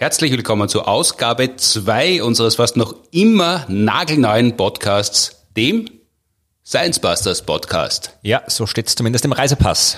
Herzlich willkommen zur Ausgabe 2 unseres fast noch immer nagelneuen Podcasts, dem Science Busters Podcast. Ja, so steht es zumindest im Reisepass.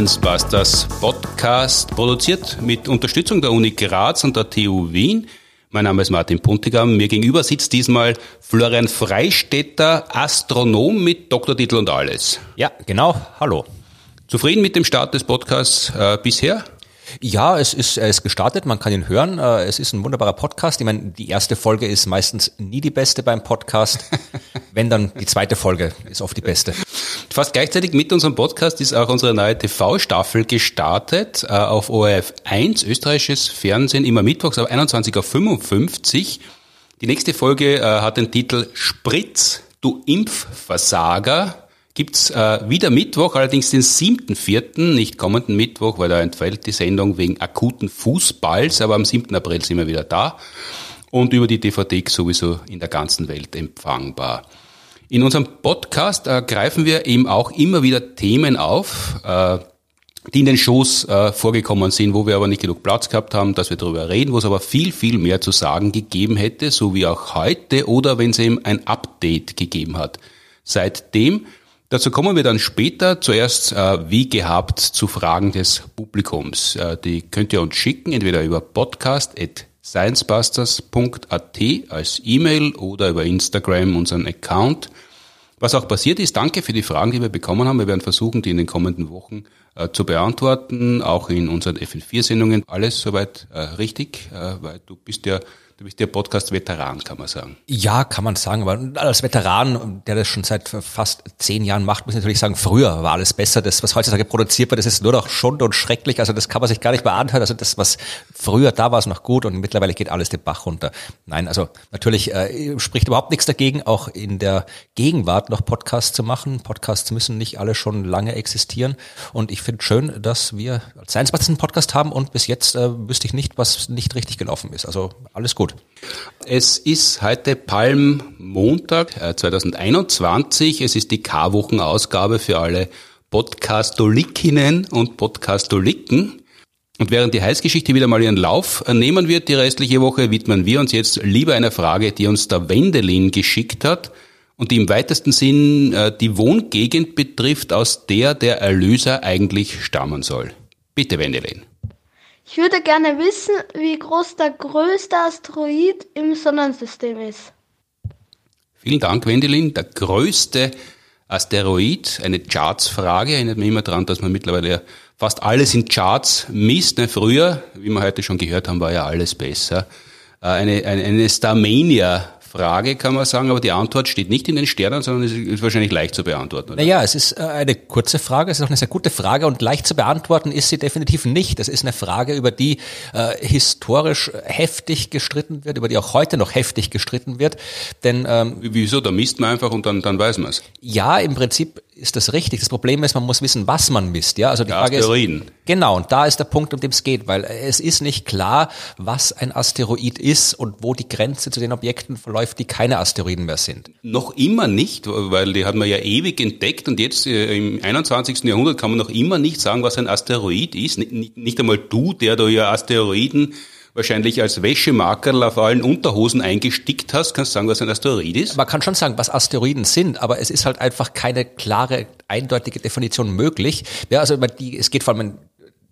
Science Busters Podcast, produziert mit Unterstützung der Uni Graz und der TU Wien. Mein Name ist Martin Puntigam. Mir gegenüber sitzt diesmal Florian Freistetter, Astronom mit Doktortitel und alles. Ja, genau. Hallo. Zufrieden mit dem Start des Podcasts äh, bisher? Ja, es ist, er ist gestartet, man kann ihn hören. Äh, es ist ein wunderbarer Podcast. Ich meine, die erste Folge ist meistens nie die beste beim Podcast. Wenn dann die zweite Folge ist oft die beste. Fast gleichzeitig mit unserem Podcast ist auch unsere neue TV-Staffel gestartet äh, auf ORF 1, österreichisches Fernsehen, immer mittwochs ab 21.55 Uhr. Die nächste Folge äh, hat den Titel Spritz, du Impfversager gibt's äh, wieder Mittwoch, allerdings den 7.4., nicht kommenden Mittwoch, weil da entfällt die Sendung wegen akuten Fußballs, aber am 7. April sind wir wieder da und über die DVD sowieso in der ganzen Welt empfangbar. In unserem Podcast äh, greifen wir eben auch immer wieder Themen auf, äh, die in den Shows äh, vorgekommen sind, wo wir aber nicht genug Platz gehabt haben, dass wir darüber reden, wo es aber viel, viel mehr zu sagen gegeben hätte, so wie auch heute oder wenn es eben ein Update gegeben hat. Seitdem Dazu kommen wir dann später. Zuerst, äh, wie gehabt, zu Fragen des Publikums. Äh, die könnt ihr uns schicken, entweder über podcast.sciencebusters.at als E-Mail oder über Instagram unseren Account. Was auch passiert ist, danke für die Fragen, die wir bekommen haben. Wir werden versuchen, die in den kommenden Wochen äh, zu beantworten, auch in unseren FN4-Sendungen. Alles soweit äh, richtig, äh, weil du bist ja Du bist der Podcast-Veteran, kann man sagen. Ja, kann man sagen. Aber als Veteran, der das schon seit fast zehn Jahren macht, muss ich natürlich sagen, früher war alles besser. Das, was heutzutage produziert wird, das ist nur noch Schund und schrecklich. Also das kann man sich gar nicht mehr anhören. Also das, was früher da war, ist noch gut und mittlerweile geht alles den Bach runter. Nein, also natürlich äh, spricht überhaupt nichts dagegen, auch in der Gegenwart noch Podcasts zu machen. Podcasts müssen nicht alle schon lange existieren. Und ich finde schön, dass wir als Science einen Podcast haben und bis jetzt äh, wüsste ich nicht, was nicht richtig gelaufen ist. Also alles gut. Es ist heute Palmmontag 2021. Äh, es ist die K-Wochen-Ausgabe für alle Podcastolikinnen und Podcastoliken. Und während die Heißgeschichte wieder mal ihren Lauf nehmen wird, die restliche Woche, widmen wir uns jetzt lieber einer Frage, die uns der Wendelin geschickt hat und die im weitesten Sinn äh, die Wohngegend betrifft, aus der der Erlöser eigentlich stammen soll. Bitte, Wendelin. Ich würde gerne wissen, wie groß der größte Asteroid im Sonnensystem ist. Vielen Dank, Wendelin. Der größte Asteroid, eine Charts-Frage, erinnert mich immer daran, dass man mittlerweile fast alles in Charts misst. Ne, früher, wie wir heute schon gehört haben, war ja alles besser. Äh, eine, eine, eine Starmania Frage, kann man sagen, aber die Antwort steht nicht in den Sternen, sondern es ist wahrscheinlich leicht zu beantworten. Oder? Naja, es ist äh, eine kurze Frage, es ist auch eine sehr gute Frage und leicht zu beantworten ist sie definitiv nicht. Das ist eine Frage, über die äh, historisch heftig gestritten wird, über die auch heute noch heftig gestritten wird. Denn ähm, Wieso? Da misst man einfach und dann, dann weiß man es. Ja, im Prinzip ist das richtig. Das Problem ist, man muss wissen, was man misst. Ja, also die der Frage Asteroiden. ist genau. Und da ist der Punkt, um den es geht, weil es ist nicht klar, was ein Asteroid ist und wo die Grenze zu den Objekten verläuft, die keine Asteroiden mehr sind. Noch immer nicht, weil die hat man ja ewig entdeckt und jetzt äh, im 21. Jahrhundert kann man noch immer nicht sagen, was ein Asteroid ist. Nicht einmal du, der da ja Asteroiden wahrscheinlich als Wäschemarkerl auf allen Unterhosen eingestickt hast. Kannst du sagen, was ein Asteroid ist? Man kann schon sagen, was Asteroiden sind, aber es ist halt einfach keine klare, eindeutige Definition möglich. Ja, also die, es geht vor allem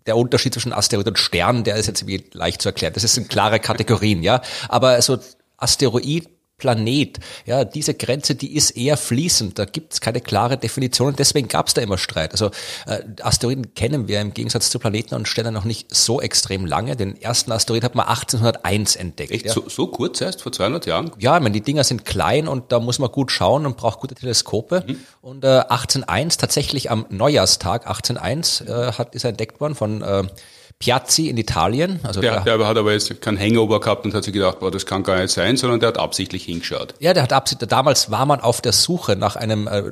der Unterschied zwischen Asteroid und Stern, der ist jetzt irgendwie leicht zu erklären. Das sind klare Kategorien, ja. Aber so Asteroid Planet. Ja, diese Grenze, die ist eher fließend. Da gibt es keine klare Definition und deswegen gab es da immer Streit. Also äh, Asteroiden kennen wir im Gegensatz zu Planeten und Sternen noch nicht so extrem lange. Den ersten Asteroid hat man 1801 entdeckt. Echt? Ja. So, so kurz erst, vor 200 Jahren? Ja, ich meine, die Dinger sind klein und da muss man gut schauen und braucht gute Teleskope. Mhm. Und äh, 1801, tatsächlich am Neujahrstag 1801, äh, hat, ist er entdeckt worden von äh, Piazzi in Italien. Also der, der, der hat aber jetzt kein Hangover gehabt und hat sich gedacht, boah, das kann gar nicht sein, sondern der hat absichtlich hingeschaut. Ja, der hat absichtlich, damals war man auf der Suche nach einem äh,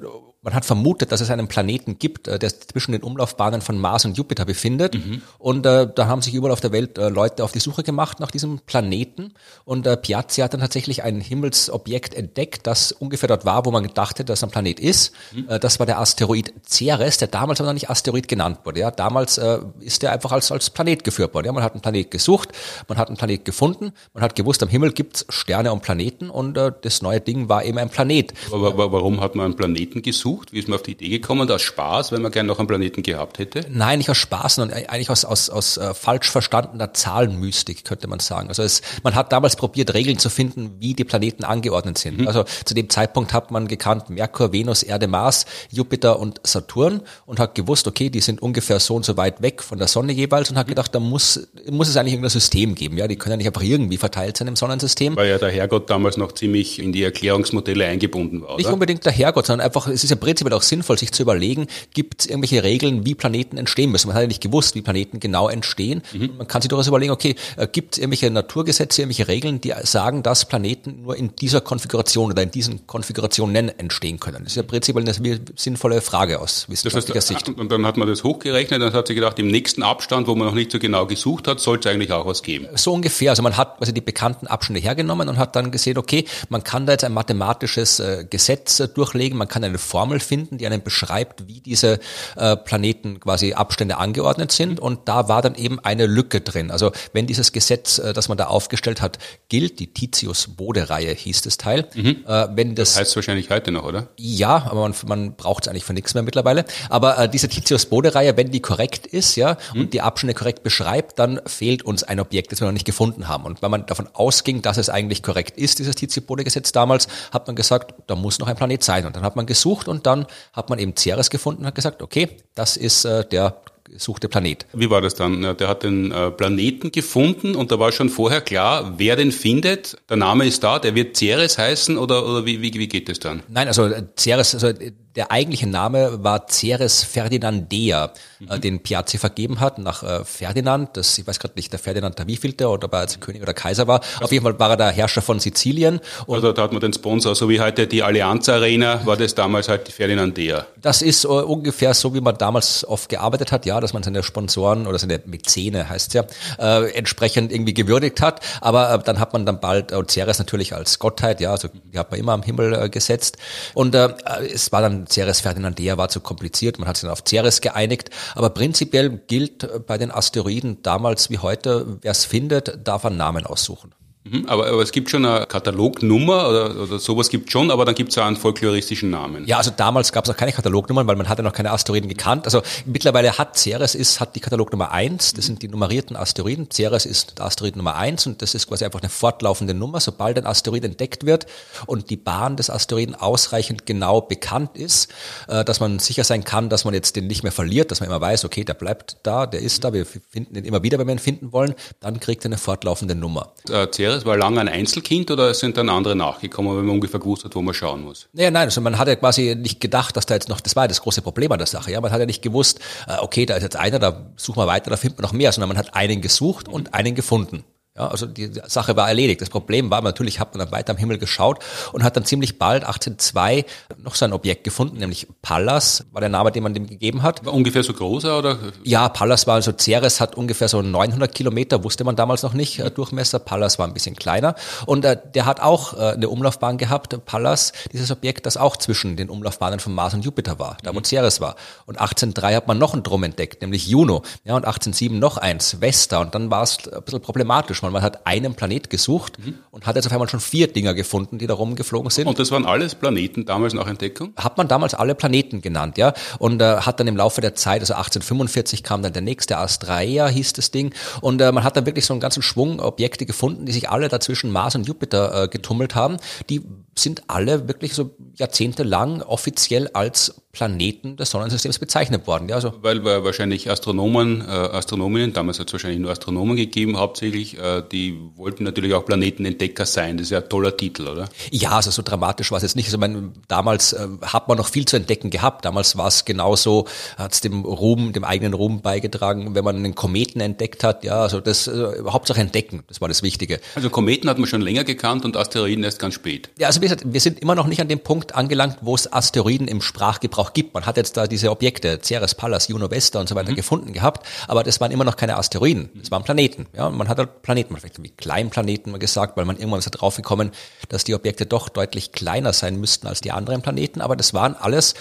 man hat vermutet, dass es einen Planeten gibt, äh, der sich zwischen den Umlaufbahnen von Mars und Jupiter befindet. Mhm. Und äh, da haben sich überall auf der Welt äh, Leute auf die Suche gemacht nach diesem Planeten. Und äh, Piazzi hat dann tatsächlich ein Himmelsobjekt entdeckt, das ungefähr dort war, wo man gedacht hätte, dass ein Planet ist. Mhm. Äh, das war der Asteroid Ceres, der damals aber noch nicht Asteroid genannt wurde. Ja, damals äh, ist der einfach als, als Planet geführt worden. Ja, man hat einen Planet gesucht, man hat einen Planet gefunden, man hat gewusst, am Himmel gibt's Sterne und Planeten und äh, das neue Ding war eben ein Planet. Aber warum hat man einen Planeten gesucht? Wie ist man auf die Idee gekommen? Aus Spaß, weil man gerne noch einen Planeten gehabt hätte? Nein, nicht aus Spaß, sondern eigentlich aus, aus, aus äh, falsch verstandener Zahlenmystik, könnte man sagen. Also es, man hat damals probiert, Regeln zu finden, wie die Planeten angeordnet sind. Mhm. Also zu dem Zeitpunkt hat man gekannt Merkur, Venus, Erde, Mars, Jupiter und Saturn und hat gewusst, okay, die sind ungefähr so und so weit weg von der Sonne jeweils und hat gedacht, da muss, muss es eigentlich irgendein System geben. Ja, die können ja nicht einfach irgendwie verteilt sein im Sonnensystem. Weil ja der Herrgott damals noch ziemlich in die Erklärungsmodelle eingebunden war. Nicht unbedingt der Herrgott, sondern einfach, es ist ja prinzipiell auch sinnvoll, sich zu überlegen, gibt es irgendwelche Regeln, wie Planeten entstehen müssen. Man hat ja nicht gewusst, wie Planeten genau entstehen. Mhm. Man kann sich durchaus überlegen, okay, äh, gibt es irgendwelche Naturgesetze, irgendwelche Regeln, die sagen, dass Planeten nur in dieser Konfiguration oder in diesen Konfigurationen entstehen können. Das ist ja prinzipiell eine sinnvolle Frage aus wissenschaftlicher das heißt, Sicht. Und dann hat man das hochgerechnet, dann hat sich gedacht, im nächsten Abstand, wo man noch nicht so genau gesucht hat, sollte es eigentlich auch was geben. So ungefähr. Also man hat also die bekannten Abstände hergenommen und hat dann gesehen, okay, man kann da jetzt ein mathematisches äh, Gesetz äh, durchlegen, man kann eine Formel finden, die einem beschreibt, wie diese äh, Planeten quasi Abstände angeordnet sind. Und da war dann eben eine Lücke drin. Also wenn dieses Gesetz, äh, das man da aufgestellt hat, gilt, die Titius-Bode-Reihe hieß das Teil. Mhm. Äh, wenn das, das heißt wahrscheinlich heute noch, oder? Ja, aber man, man braucht es eigentlich für nichts mehr mittlerweile. Aber äh, diese Titius-Bode-Reihe, wenn die korrekt ist, ja, mhm. und die Abstände korrekt beschreibt, dann fehlt uns ein Objekt, das wir noch nicht gefunden haben. Und wenn man davon ausging, dass es eigentlich korrekt ist, dieses Titius-Bode-Gesetz damals, hat man gesagt, da muss noch ein Planet sein. Und dann hat man gesucht und dann hat man eben Ceres gefunden und hat gesagt, okay, das ist äh, der gesuchte Planet. Wie war das dann? Der hat den äh, Planeten gefunden und da war schon vorher klar, wer den findet. Der Name ist da, der wird Ceres heißen oder, oder wie, wie, wie geht es dann? Nein, also äh, Ceres, also der eigentliche Name war Ceres Ferdinandea, mhm. äh, den Piazzi vergeben hat nach äh, Ferdinand. Das, ich weiß gerade nicht, der Ferdinand der wievielte oder ob er als König oder Kaiser war. Also, Auf jeden Fall war er der Herrscher von Sizilien. also da hat man den Sponsor, so wie heute die Allianz Arena, war das damals halt die Ferdinandea. Das ist äh, ungefähr so, wie man damals oft gearbeitet hat, ja, dass man seine Sponsoren oder seine Mäzene heißt ja, äh, entsprechend irgendwie gewürdigt hat. Aber äh, dann hat man dann bald äh, Ceres natürlich als Gottheit, ja, also die hat man immer am Himmel äh, gesetzt. Und äh, es war dann Ceres Ferdinandea war zu kompliziert, man hat sich dann auf Ceres geeinigt. Aber prinzipiell gilt bei den Asteroiden damals wie heute, wer es findet, darf einen Namen aussuchen. Mhm, aber, aber es gibt schon eine Katalognummer oder, oder sowas gibt schon, aber dann gibt es auch einen folkloristischen Namen. Ja, also damals gab es noch keine Katalognummern, weil man hatte noch keine Asteroiden gekannt. Also mittlerweile hat Ceres ist, hat die Katalognummer eins. das sind die nummerierten Asteroiden. Ceres ist der Asteroid Nummer eins und das ist quasi einfach eine fortlaufende Nummer. Sobald ein Asteroid entdeckt wird und die Bahn des Asteroiden ausreichend genau bekannt ist, äh, dass man sicher sein kann, dass man jetzt den nicht mehr verliert, dass man immer weiß, okay, der bleibt da, der ist da, wir finden ihn immer wieder, wenn wir ihn finden wollen, dann kriegt er eine fortlaufende Nummer. Äh, Ceres das? War lange ein Einzelkind oder sind dann andere nachgekommen, wenn man ungefähr gewusst hat, wo man schauen muss? Naja, nein, also man hat ja quasi nicht gedacht, dass da jetzt noch, das war ja das große Problem an der Sache, ja, man hat ja nicht gewusst, äh, okay, da ist jetzt einer, da suchen wir weiter, da finden wir noch mehr, sondern man hat einen gesucht und einen gefunden. Ja, also die Sache war erledigt. Das Problem war, natürlich hat man dann weiter am Himmel geschaut und hat dann ziemlich bald 1802 noch so ein Objekt gefunden, nämlich Pallas, war der Name, den man dem gegeben hat. War ungefähr so großer oder? Ja, Pallas war also Ceres hat ungefähr so 900 Kilometer, wusste man damals noch nicht, äh, Durchmesser. Pallas war ein bisschen kleiner und äh, der hat auch äh, eine Umlaufbahn gehabt, Pallas, dieses Objekt, das auch zwischen den Umlaufbahnen von Mars und Jupiter war, da wo mhm. Ceres war. Und 1803 hat man noch ein Drum entdeckt, nämlich Juno. Ja, und 1807 noch eins, Vesta. Und dann war es ein bisschen problematisch man, man hat einen Planet gesucht mhm. und hat jetzt auf einmal schon vier Dinger gefunden, die da rumgeflogen sind. Und das waren alles Planeten damals nach Entdeckung? Hat man damals alle Planeten genannt, ja. Und äh, hat dann im Laufe der Zeit, also 1845 kam dann der nächste, Astraea hieß das Ding. Und äh, man hat dann wirklich so einen ganzen Schwung Objekte gefunden, die sich alle dazwischen Mars und Jupiter äh, getummelt haben. Die sind alle wirklich so jahrzehntelang offiziell als Planeten des Sonnensystems bezeichnet worden. Ja, also Weil wir wahrscheinlich Astronomen, äh, Astronominnen, damals hat es wahrscheinlich nur Astronomen gegeben, hauptsächlich, äh, die wollten natürlich auch Planetenentdecker sein. Das ist ja ein toller Titel, oder? Ja, also so dramatisch war es jetzt nicht. Also mein, damals äh, hat man noch viel zu entdecken gehabt. Damals war es genauso, hat es dem Ruhm, dem eigenen Ruhm beigetragen, wenn man einen Kometen entdeckt hat. Ja, also das äh, Hauptsache entdecken, das war das Wichtige. Also Kometen hat man schon länger gekannt und Asteroiden erst ganz spät. Ja, also wie gesagt, wir sind immer noch nicht an dem Punkt angelangt, wo es Asteroiden im Sprachgebrauch auch gibt. Man hat jetzt da diese Objekte, Ceres, Pallas, Juno, Vesta und so weiter mhm. gefunden gehabt, aber das waren immer noch keine Asteroiden, das waren Planeten. Ja, man hat halt Planeten, vielleicht wie Kleinplaneten gesagt, weil man irgendwann ist drauf gekommen, dass die Objekte doch deutlich kleiner sein müssten als die anderen Planeten, aber das waren alles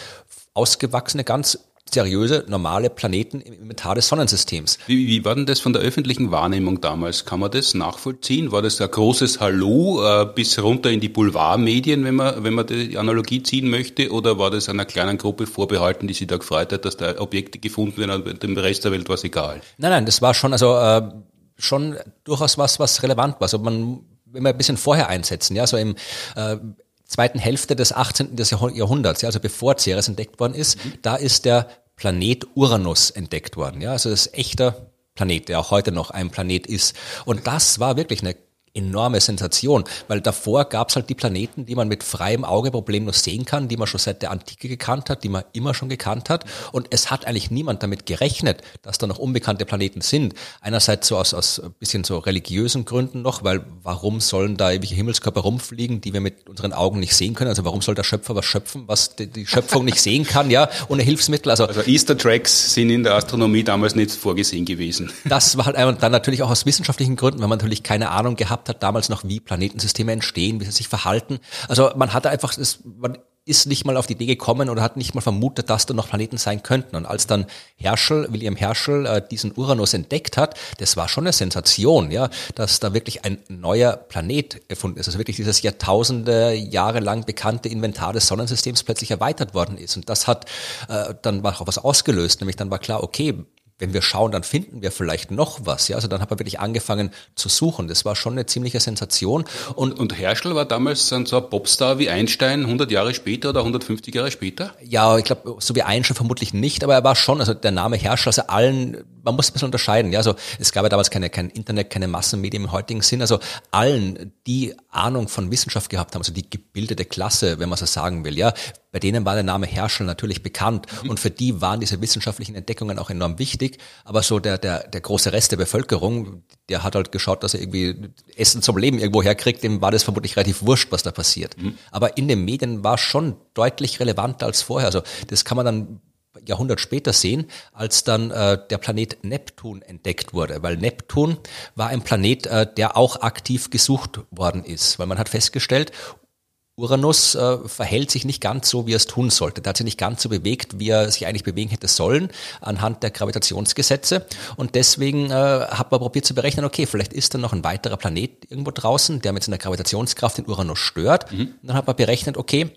ausgewachsene, ganz seriöse, normale Planeten im Inventar des Sonnensystems. Wie, wie war denn das von der öffentlichen Wahrnehmung damals? Kann man das nachvollziehen? War das ein großes Hallo äh, bis runter in die Boulevardmedien, wenn man, wenn man die Analogie ziehen möchte? Oder war das einer kleinen Gruppe vorbehalten, die sich da gefreut hat, dass da Objekte gefunden werden und dem Rest der Welt war es egal? Nein, nein, das war schon, also äh, schon durchaus was, was relevant war. Also man wenn wir ein bisschen vorher einsetzen, ja, so im äh, zweiten Hälfte des 18. Jahrhunderts, ja, also bevor Ceres entdeckt worden ist, mhm. da ist der Planet Uranus entdeckt worden. Ja, also das ist echter Planet, der auch heute noch ein Planet ist. Und das war wirklich eine enorme Sensation, weil davor gab es halt die Planeten, die man mit freiem Auge problemlos sehen kann, die man schon seit der Antike gekannt hat, die man immer schon gekannt hat. Und es hat eigentlich niemand damit gerechnet, dass da noch unbekannte Planeten sind. Einerseits so aus, aus ein bisschen so religiösen Gründen noch, weil warum sollen da ewige Himmelskörper rumfliegen, die wir mit unseren Augen nicht sehen können? Also warum soll der Schöpfer was schöpfen, was die, die Schöpfung nicht sehen kann, ja, ohne Hilfsmittel? Also, also Easter Tracks sind in der Astronomie damals nicht vorgesehen gewesen. Das war halt dann natürlich auch aus wissenschaftlichen Gründen, weil man natürlich keine Ahnung gehabt gehabt hat, damals noch, wie Planetensysteme entstehen, wie sie sich verhalten. Also man hatte einfach, das, man ist nicht mal auf die Idee gekommen oder hat nicht mal vermutet, dass da noch Planeten sein könnten. Und als dann Herschel, William Herschel, äh, diesen Uranus entdeckt hat, das war schon eine Sensation, ja, dass da wirklich ein neuer Planet erfunden ist. Also wirklich dieses Jahrtausende Jahre lang bekannte Inventar des Sonnensystems plötzlich erweitert worden ist. Und das hat äh, dann auch was ausgelöst, nämlich dann war klar, okay, wenn wir schauen, dann finden wir vielleicht noch was. Ja, also dann hat man wirklich angefangen zu suchen. Das war schon eine ziemliche Sensation. Und, und Herschel war damals so ein Popstar wie Einstein 100 Jahre später oder 150 Jahre später? Ja, ich glaube, so wie Einstein vermutlich nicht, aber er war schon, also der Name Herschel, also allen, man muss ein bisschen unterscheiden. Ja, also es gab ja damals keine, kein Internet, keine Massenmedien im heutigen Sinn. Also allen, die Ahnung von Wissenschaft gehabt haben, also die gebildete Klasse, wenn man so sagen will, ja, bei denen war der Name Herschel natürlich bekannt mhm. und für die waren diese wissenschaftlichen Entdeckungen auch enorm wichtig. Aber so der, der, der große Rest der Bevölkerung, der hat halt geschaut, dass er irgendwie Essen zum Leben irgendwo herkriegt, dem war das vermutlich relativ wurscht, was da passiert. Mhm. Aber in den Medien war schon deutlich relevanter als vorher. Also das kann man dann Jahrhundert später sehen, als dann äh, der Planet Neptun entdeckt wurde, weil Neptun war ein Planet, äh, der auch aktiv gesucht worden ist, weil man hat festgestellt, Uranus äh, verhält sich nicht ganz so, wie er es tun sollte. Der hat sich nicht ganz so bewegt, wie er sich eigentlich bewegen hätte sollen, anhand der Gravitationsgesetze. Und deswegen äh, hat man probiert zu berechnen, okay, vielleicht ist da noch ein weiterer Planet irgendwo draußen, der mit seiner Gravitationskraft den Uranus stört. Mhm. Und dann hat man berechnet, okay,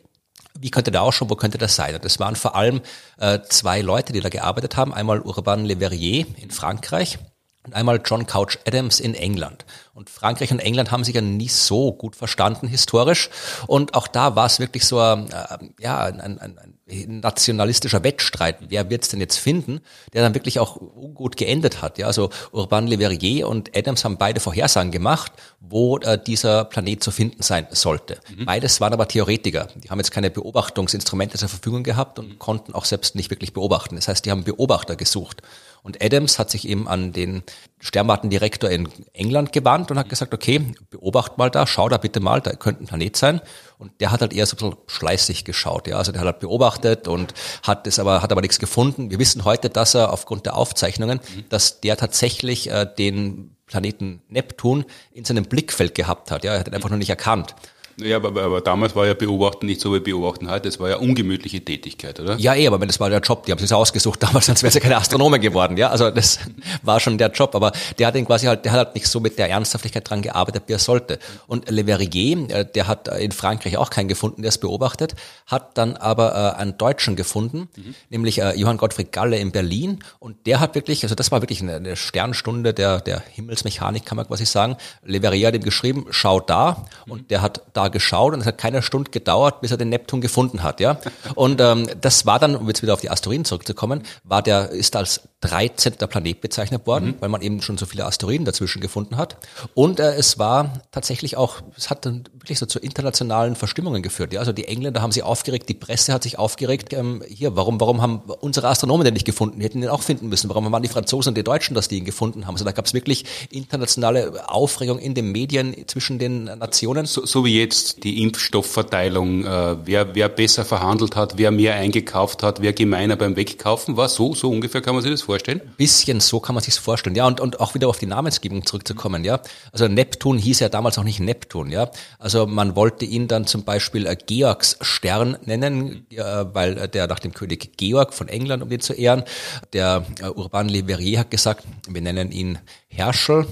wie könnte der ausschauen, wo könnte das sein? Und das waren vor allem äh, zwei Leute, die da gearbeitet haben. Einmal Urban Le Verrier in Frankreich und einmal John Couch Adams in England. Und Frankreich und England haben sich ja nie so gut verstanden historisch. Und auch da war es wirklich so ein, äh, ja, ein, ein, ein nationalistischer Wettstreit. Wer wird's denn jetzt finden, der dann wirklich auch gut geendet hat. Ja, also Urban Le Verrier und Adams haben beide Vorhersagen gemacht, wo äh, dieser Planet zu finden sein sollte. Mhm. Beides waren aber Theoretiker. Die haben jetzt keine Beobachtungsinstrumente zur Verfügung gehabt und konnten auch selbst nicht wirklich beobachten. Das heißt, die haben Beobachter gesucht. Und Adams hat sich eben an den Sternwartendirektor in England gewandt und hat gesagt, okay, beobacht mal da, schau da bitte mal, da könnte ein Planet sein. Und der hat halt eher so ein bisschen schleißig geschaut, ja. Also der hat halt beobachtet und hat es aber, hat aber nichts gefunden. Wir wissen heute, dass er aufgrund der Aufzeichnungen, mhm. dass der tatsächlich äh, den Planeten Neptun in seinem Blickfeld gehabt hat. Ja, er hat ihn einfach nur nicht erkannt. Ja, aber, aber damals war ja Beobachten nicht so wie Beobachten heute, das war ja ungemütliche Tätigkeit, oder? Ja, eh, aber das war der Job, die haben sich ausgesucht damals, sonst wäre sie keine Astronome geworden, ja, also das war schon der Job, aber der hat ihn quasi halt, der hat halt nicht so mit der Ernsthaftigkeit dran gearbeitet, wie er sollte. Und Le Verrier, äh, der hat in Frankreich auch keinen gefunden, der es beobachtet, hat dann aber äh, einen Deutschen gefunden, mhm. nämlich äh, Johann Gottfried Galle in Berlin und der hat wirklich, also das war wirklich eine, eine Sternstunde der, der Himmelsmechanik, kann man quasi sagen. Le Verrier hat ihm geschrieben, schau da und der hat da Mal geschaut und es hat keine Stunde gedauert, bis er den Neptun gefunden hat, ja. Und ähm, das war dann, um jetzt wieder auf die Asteroiden zurückzukommen, war der, ist als 13. Planet bezeichnet worden, mhm. weil man eben schon so viele Asteroiden dazwischen gefunden hat. Und äh, es war tatsächlich auch, es hat dann wirklich so zu internationalen Verstimmungen geführt. Ja? Also die Engländer haben sich aufgeregt, die Presse hat sich aufgeregt. Ähm, hier, warum, warum haben unsere Astronomen den nicht gefunden? Die hätten den auch finden müssen. Warum waren die Franzosen und die Deutschen, dass die ihn gefunden haben? Also da gab es wirklich internationale Aufregung in den Medien zwischen den Nationen. So, so wie jetzt die Impfstoffverteilung, äh, wer, wer besser verhandelt hat, wer mehr eingekauft hat, wer gemeiner beim Wegkaufen war, so, so ungefähr kann man sich das vorstellen? Bisschen so kann man sich vorstellen, ja. Und, und auch wieder auf die Namensgebung zurückzukommen, ja. Also Neptun hieß ja damals auch nicht Neptun, ja. Also man wollte ihn dann zum Beispiel äh, Georgs Stern nennen, äh, weil der nach dem König Georg von England, um den zu ehren. Der äh, Urban Le Verrier hat gesagt, wir nennen ihn Herschel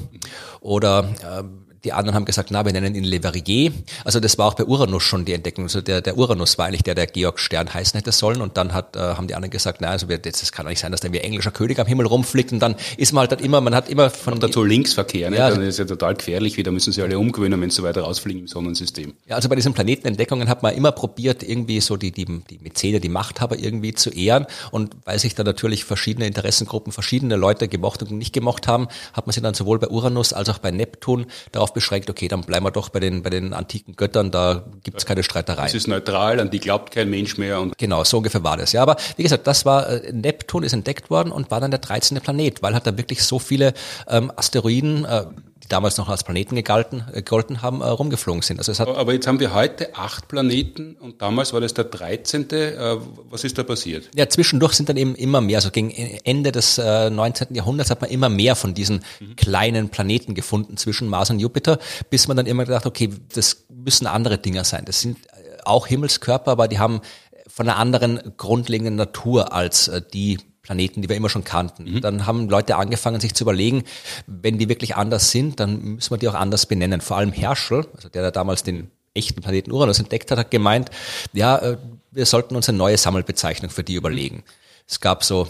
oder äh, die anderen haben gesagt, na, wir nennen ihn Le Verrier. Also das war auch bei Uranus schon die Entdeckung. Also der, der Uranus war eigentlich der, der Georg Stern heißen hätte sollen. Und dann hat, äh, haben die anderen gesagt, na, also wir, das, das kann nicht sein, dass der wie englischer König am Himmel rumfliegt. Und dann ist man halt dann immer, man hat immer von... Und dazu Linksverkehr, ne? Ja, dann ist ja total gefährlich wieder, müssen sie alle umgewöhnen, wenn sie so weiter rausfliegen im Sonnensystem. Ja, also bei diesen Planetenentdeckungen hat man immer probiert, irgendwie so die, die, die Mäzene, die Machthaber irgendwie zu ehren. Und weil sich da natürlich verschiedene Interessengruppen, verschiedene Leute gemocht und nicht gemocht haben, hat man sich dann sowohl bei Uranus als auch bei Neptun darauf beschränkt, okay, dann bleiben wir doch bei den, bei den antiken Göttern, da gibt es keine Streitereien. Es ist neutral, an die glaubt kein Mensch mehr. Und genau, so ungefähr war das. Ja, aber wie gesagt, das war, äh, Neptun ist entdeckt worden und war dann der 13. Planet, weil hat da wirklich so viele ähm, Asteroiden, äh, die damals noch als Planeten gegalten, äh, gegolten haben, äh, rumgeflogen sind. Also es hat Aber jetzt haben wir heute acht Planeten und damals war das der 13. Äh, was ist da passiert? Ja, zwischendurch sind dann eben immer mehr, also gegen Ende des äh, 19. Jahrhunderts hat man immer mehr von diesen mhm. kleinen Planeten gefunden zwischen Mars und Jupiter, bis man dann immer gedacht, okay, das müssen andere Dinger sein. Das sind äh, auch Himmelskörper, aber die haben von einer anderen grundlegenden Natur als äh, die Planeten, die wir immer schon kannten. Mhm. Dann haben Leute angefangen, sich zu überlegen, wenn die wirklich anders sind, dann müssen wir die auch anders benennen. Vor allem Herschel, also der, der damals den echten Planeten Uranus entdeckt hat, hat gemeint, ja, äh, wir sollten uns eine neue Sammelbezeichnung für die überlegen. Es gab so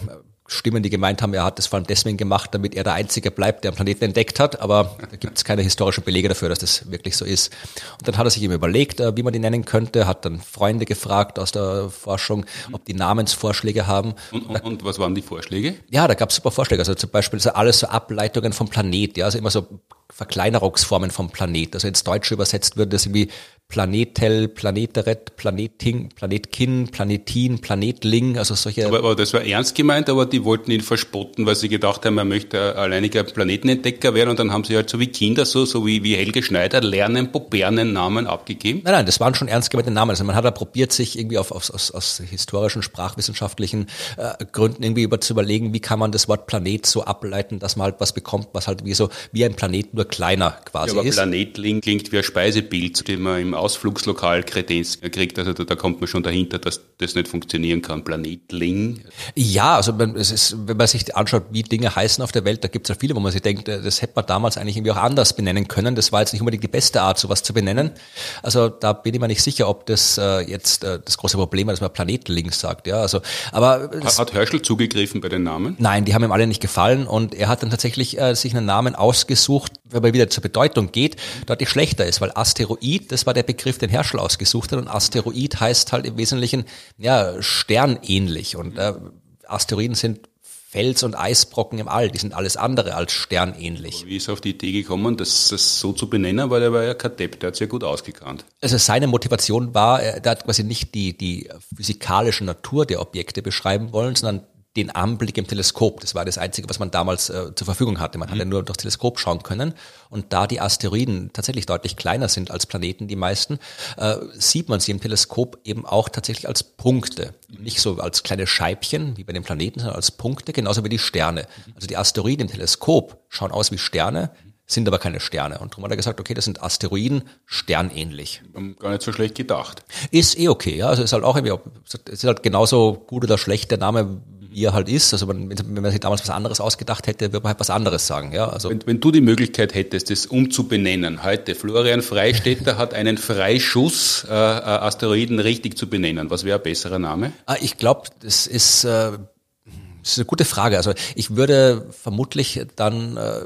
Stimmen, die gemeint haben, er hat das vor allem deswegen gemacht, damit er der Einzige bleibt, der einen Planeten entdeckt hat, aber da gibt es keine historischen Belege dafür, dass das wirklich so ist. Und dann hat er sich eben überlegt, äh, wie man die nennen könnte, hat dann Freunde gefragt aus der Forschung, ob die Namensvorschläge haben. Und, und, und was waren die Vorschläge? Ja, da gab es super Vorschläge. Also zum Beispiel so alles so Ableitungen vom Planet, ja, also immer so Verkleinerungsformen vom Planet. Also ins Deutsche übersetzt würde das irgendwie Planetel, Planeteret, Planeting, Planetkin, Planetin, Planetling, also solche. Aber, aber, das war ernst gemeint, aber die wollten ihn verspotten, weil sie gedacht haben, er möchte alleiniger Planetenentdecker werden und dann haben sie halt so wie Kinder, so, so wie, wie Helge Schneider, lernen, Popernen Namen abgegeben. Nein, nein, das waren schon ernst gemeinte Namen. Also man hat da probiert, sich irgendwie auf, auf, aus, aus historischen, sprachwissenschaftlichen äh, Gründen irgendwie über zu überlegen, wie kann man das Wort Planet so ableiten, dass man halt was bekommt, was halt wie so, wie ein Planet nur kleiner quasi ja, aber ist. Planetling klingt wie ein Speisebild, den man im Ausflugslokal Kredenz kriegt. Also da, da, kommt man schon dahinter, dass das nicht funktionieren kann. Planetling. Ja, also es ist, wenn man sich anschaut, wie Dinge heißen auf der Welt, da gibt es ja viele, wo man sich denkt, äh, das hätte man damals eigentlich irgendwie auch anders benennen können. Das war jetzt nicht unbedingt die beste Art, sowas zu benennen. Also da bin ich mir nicht sicher, ob das äh, jetzt äh, das große Problem ist, dass man Planetling sagt. Ja, also, aber hat, hat Herschel zugegriffen bei den Namen? Nein, die haben ihm alle nicht gefallen und er hat dann tatsächlich äh, sich einen Namen ausgesucht, wenn man wieder zur Bedeutung geht, deutlich schlechter ist, weil Asteroid, das war der Begriff, den Herschel ausgesucht hat und Asteroid heißt halt im Wesentlichen, ja, sternähnlich und äh, Asteroiden sind Fels- und Eisbrocken im All, die sind alles andere als sternähnlich. Aber wie ist er auf die Idee gekommen, das, das so zu benennen, weil er war ja kein Depp, der hat sehr gut ausgekannt. Also seine Motivation war, er hat quasi nicht die, die physikalische Natur der Objekte beschreiben wollen, sondern den Anblick im Teleskop. Das war das Einzige, was man damals äh, zur Verfügung hatte. Man mhm. hatte nur durchs Teleskop schauen können. Und da die Asteroiden tatsächlich deutlich kleiner sind als Planeten, die meisten, äh, sieht man sie im Teleskop eben auch tatsächlich als Punkte. Mhm. Nicht so als kleine Scheibchen wie bei den Planeten, sondern als Punkte, genauso wie die Sterne. Mhm. Also die Asteroiden im Teleskop schauen aus wie Sterne, sind aber keine Sterne. Und darum hat er gesagt, okay, das sind Asteroiden, sternähnlich. Gar nicht so schlecht gedacht. Ist eh okay, ja. Also ist halt auch irgendwie, ist halt genauso gut oder schlecht der Name wie er halt ist. Also wenn, wenn man sich damals was anderes ausgedacht hätte, würde man halt was anderes sagen. Ja, also wenn, wenn du die Möglichkeit hättest, das umzubenennen, heute Florian Freistetter hat einen Freischuss, äh, äh, Asteroiden richtig zu benennen. Was wäre ein besserer Name? Ah, ich glaube, das ist, äh, das ist eine gute Frage. Also ich würde vermutlich dann äh,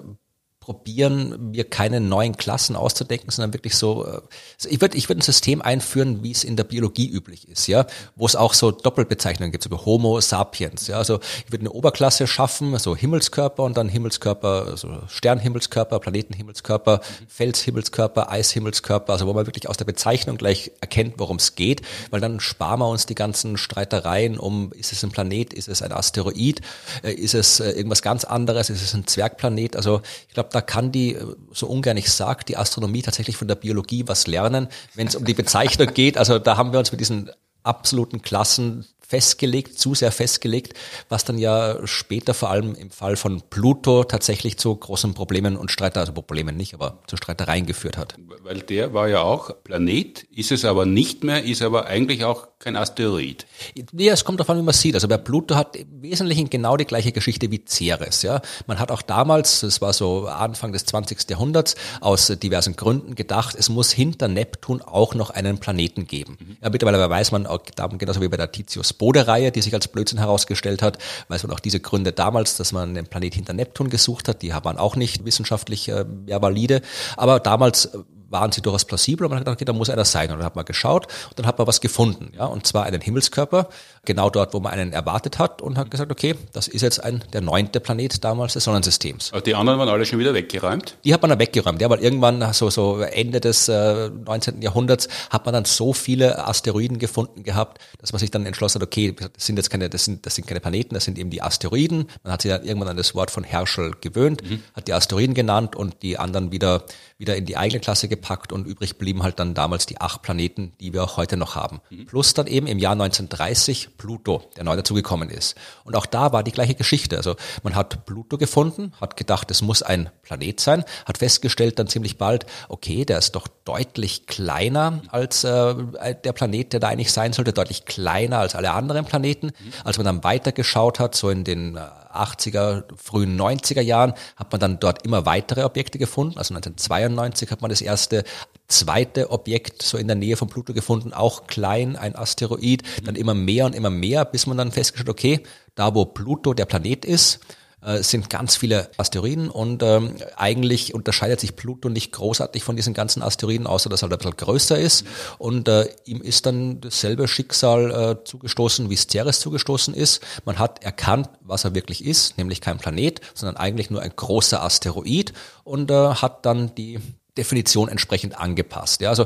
probieren, mir keine neuen Klassen auszudenken, sondern wirklich so, äh, ich würde ich würd ein System einführen, wie es in der Biologie üblich ist, ja, wo es auch so Doppelbezeichnungen gibt, so Homo sapiens, ja, also ich würde eine Oberklasse schaffen, so Himmelskörper und dann Himmelskörper, also Sternhimmelskörper, Planetenhimmelskörper, Felshimmelskörper, Eishimmelskörper, also wo man wirklich aus der Bezeichnung gleich erkennt, worum es geht, weil dann sparen wir uns die ganzen Streitereien um, ist es ein Planet, ist es ein Asteroid, äh, ist es äh, irgendwas ganz anderes, ist es ein Zwergplanet, also ich glaube, da kann die, äh, so ungern ich sage, die Astronomie tatsächlich von der Biologie was lernen, wenn es um die Bezeichnung geht. Also da haben wir uns mit diesen absoluten Klassen festgelegt, zu sehr festgelegt, was dann ja später vor allem im Fall von Pluto tatsächlich zu großen Problemen und Streitereien, also Problemen nicht, aber zu Streitereien geführt hat. Weil der war ja auch Planet, ist es aber nicht mehr, ist aber eigentlich auch kein Asteroid. Ja, es kommt davon, wie man sieht. Also bei Pluto hat im Wesentlichen genau die gleiche Geschichte wie Ceres. Ja, man hat auch damals, das war so Anfang des 20. Jahrhunderts, aus diversen Gründen gedacht, es muss hinter Neptun auch noch einen Planeten geben. Mhm. Ja, mittlerweile weiß man, auch, genauso wie bei der Titius Bode-Reihe, die sich als Blödsinn herausgestellt hat, weiß man auch diese Gründe damals, dass man den Planet hinter Neptun gesucht hat, die waren auch nicht wissenschaftlich äh, ja, valide. Aber damals äh, waren sie durchaus plausibel und man hat gedacht, okay, da muss einer sein. Und dann hat man geschaut und dann hat man was gefunden, ja, und zwar einen Himmelskörper, genau dort, wo man einen erwartet hat und hat gesagt, okay, das ist jetzt ein, der neunte Planet damals des Sonnensystems. Aber die anderen waren alle schon wieder weggeräumt? Die hat man dann weggeräumt, ja, weil irgendwann, so, so Ende des äh, 19. Jahrhunderts, hat man dann so viele Asteroiden gefunden gehabt, dass man sich dann entschlossen hat, okay, das sind jetzt keine, das sind, das sind keine Planeten, das sind eben die Asteroiden. Man hat sich dann irgendwann an das Wort von Herschel gewöhnt, mhm. hat die Asteroiden genannt und die anderen wieder, wieder in die eigene Klasse gepackt und übrig blieben halt dann damals die acht Planeten, die wir auch heute noch haben. Mhm. Plus dann eben im Jahr 1930 Pluto, der neu dazugekommen ist. Und auch da war die gleiche Geschichte. Also man hat Pluto gefunden, hat gedacht, es muss ein Planet sein, hat festgestellt dann ziemlich bald, okay, der ist doch deutlich kleiner als äh, der Planet, der da eigentlich sein sollte, deutlich kleiner als alle anderen Planeten. Mhm. Als man dann weitergeschaut hat, so in den 80er, frühen 90er Jahren, hat man dann dort immer weitere Objekte gefunden. Also 1992 hat man das erste zweite Objekt so in der Nähe von Pluto gefunden, auch klein, ein Asteroid, dann immer mehr und immer mehr, bis man dann festgestellt, okay, da wo Pluto der Planet ist, äh, sind ganz viele Asteroiden und ähm, eigentlich unterscheidet sich Pluto nicht großartig von diesen ganzen Asteroiden, außer dass er halt ein bisschen größer ist. Und äh, ihm ist dann dasselbe Schicksal äh, zugestoßen, wie Ceres zugestoßen ist. Man hat erkannt, was er wirklich ist, nämlich kein Planet, sondern eigentlich nur ein großer Asteroid und äh, hat dann die Definition entsprechend angepasst. Ja, also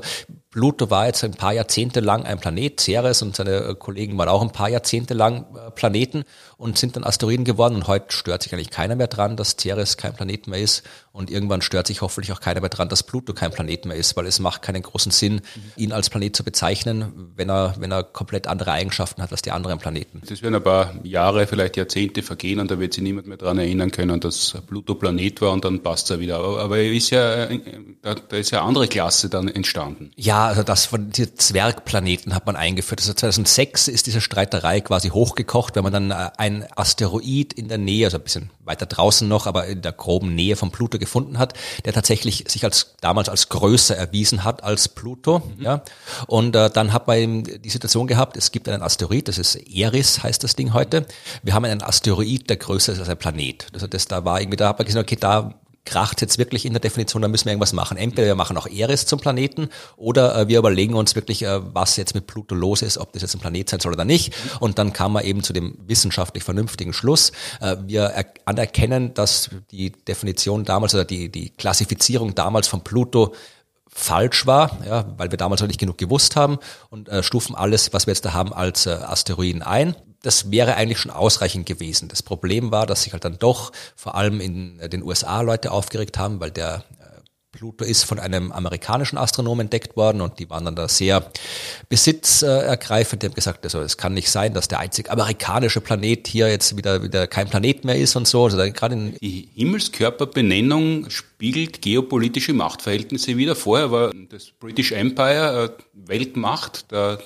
Pluto war jetzt ein paar Jahrzehnte lang ein Planet, Ceres und seine äh, Kollegen waren auch ein paar Jahrzehnte lang äh, Planeten und sind dann Asteroiden geworden und heute stört sich eigentlich keiner mehr dran, dass Ceres kein Planet mehr ist und irgendwann stört sich hoffentlich auch keiner mehr dran, dass Pluto kein Planet mehr ist, weil es macht keinen großen Sinn, ihn als Planet zu bezeichnen, wenn er, wenn er komplett andere Eigenschaften hat als die anderen Planeten. Das werden ein paar Jahre, vielleicht Jahrzehnte vergehen und da wird sich niemand mehr dran erinnern können, dass Pluto Planet war und dann passt er wieder. Aber, aber ist ja, äh, da, da ist ja eine andere Klasse dann entstanden. Ja, also das von den Zwergplaneten hat man eingeführt. Also 2006 ist diese Streiterei quasi hochgekocht, wenn man dann äh, ein Asteroid in der Nähe, also ein bisschen weiter draußen noch, aber in der groben Nähe von Pluto gefunden hat, der tatsächlich sich als damals als größer erwiesen hat als Pluto. Mhm. Ja, und äh, dann hat man eben die Situation gehabt: Es gibt einen Asteroid, das ist Eris, heißt das Ding heute. Wir haben einen Asteroid, der größer ist als ein Planet. Also das da war irgendwie, da hat man gesagt, okay, da kracht jetzt wirklich in der Definition, da müssen wir irgendwas machen. Entweder wir machen auch Eris zum Planeten oder äh, wir überlegen uns wirklich, äh, was jetzt mit Pluto los ist, ob das jetzt ein Planet sein soll oder nicht. Und dann kam man eben zu dem wissenschaftlich vernünftigen Schluss. Äh, wir anerkennen, dass die Definition damals oder die, die Klassifizierung damals von Pluto falsch war, ja, weil wir damals noch nicht genug gewusst haben und äh, stufen alles, was wir jetzt da haben, als äh, Asteroiden ein das wäre eigentlich schon ausreichend gewesen. Das Problem war, dass sich halt dann doch vor allem in den USA Leute aufgeregt haben, weil der äh, Pluto ist von einem amerikanischen Astronomen entdeckt worden und die waren dann da sehr besitzergreifend. Die haben gesagt, also es kann nicht sein, dass der einzig amerikanische Planet hier jetzt wieder, wieder kein Planet mehr ist und so. Also gerade in die Himmelskörperbenennung spiegelt geopolitische Machtverhältnisse wieder. Vorher war das British Empire äh, Weltmacht, der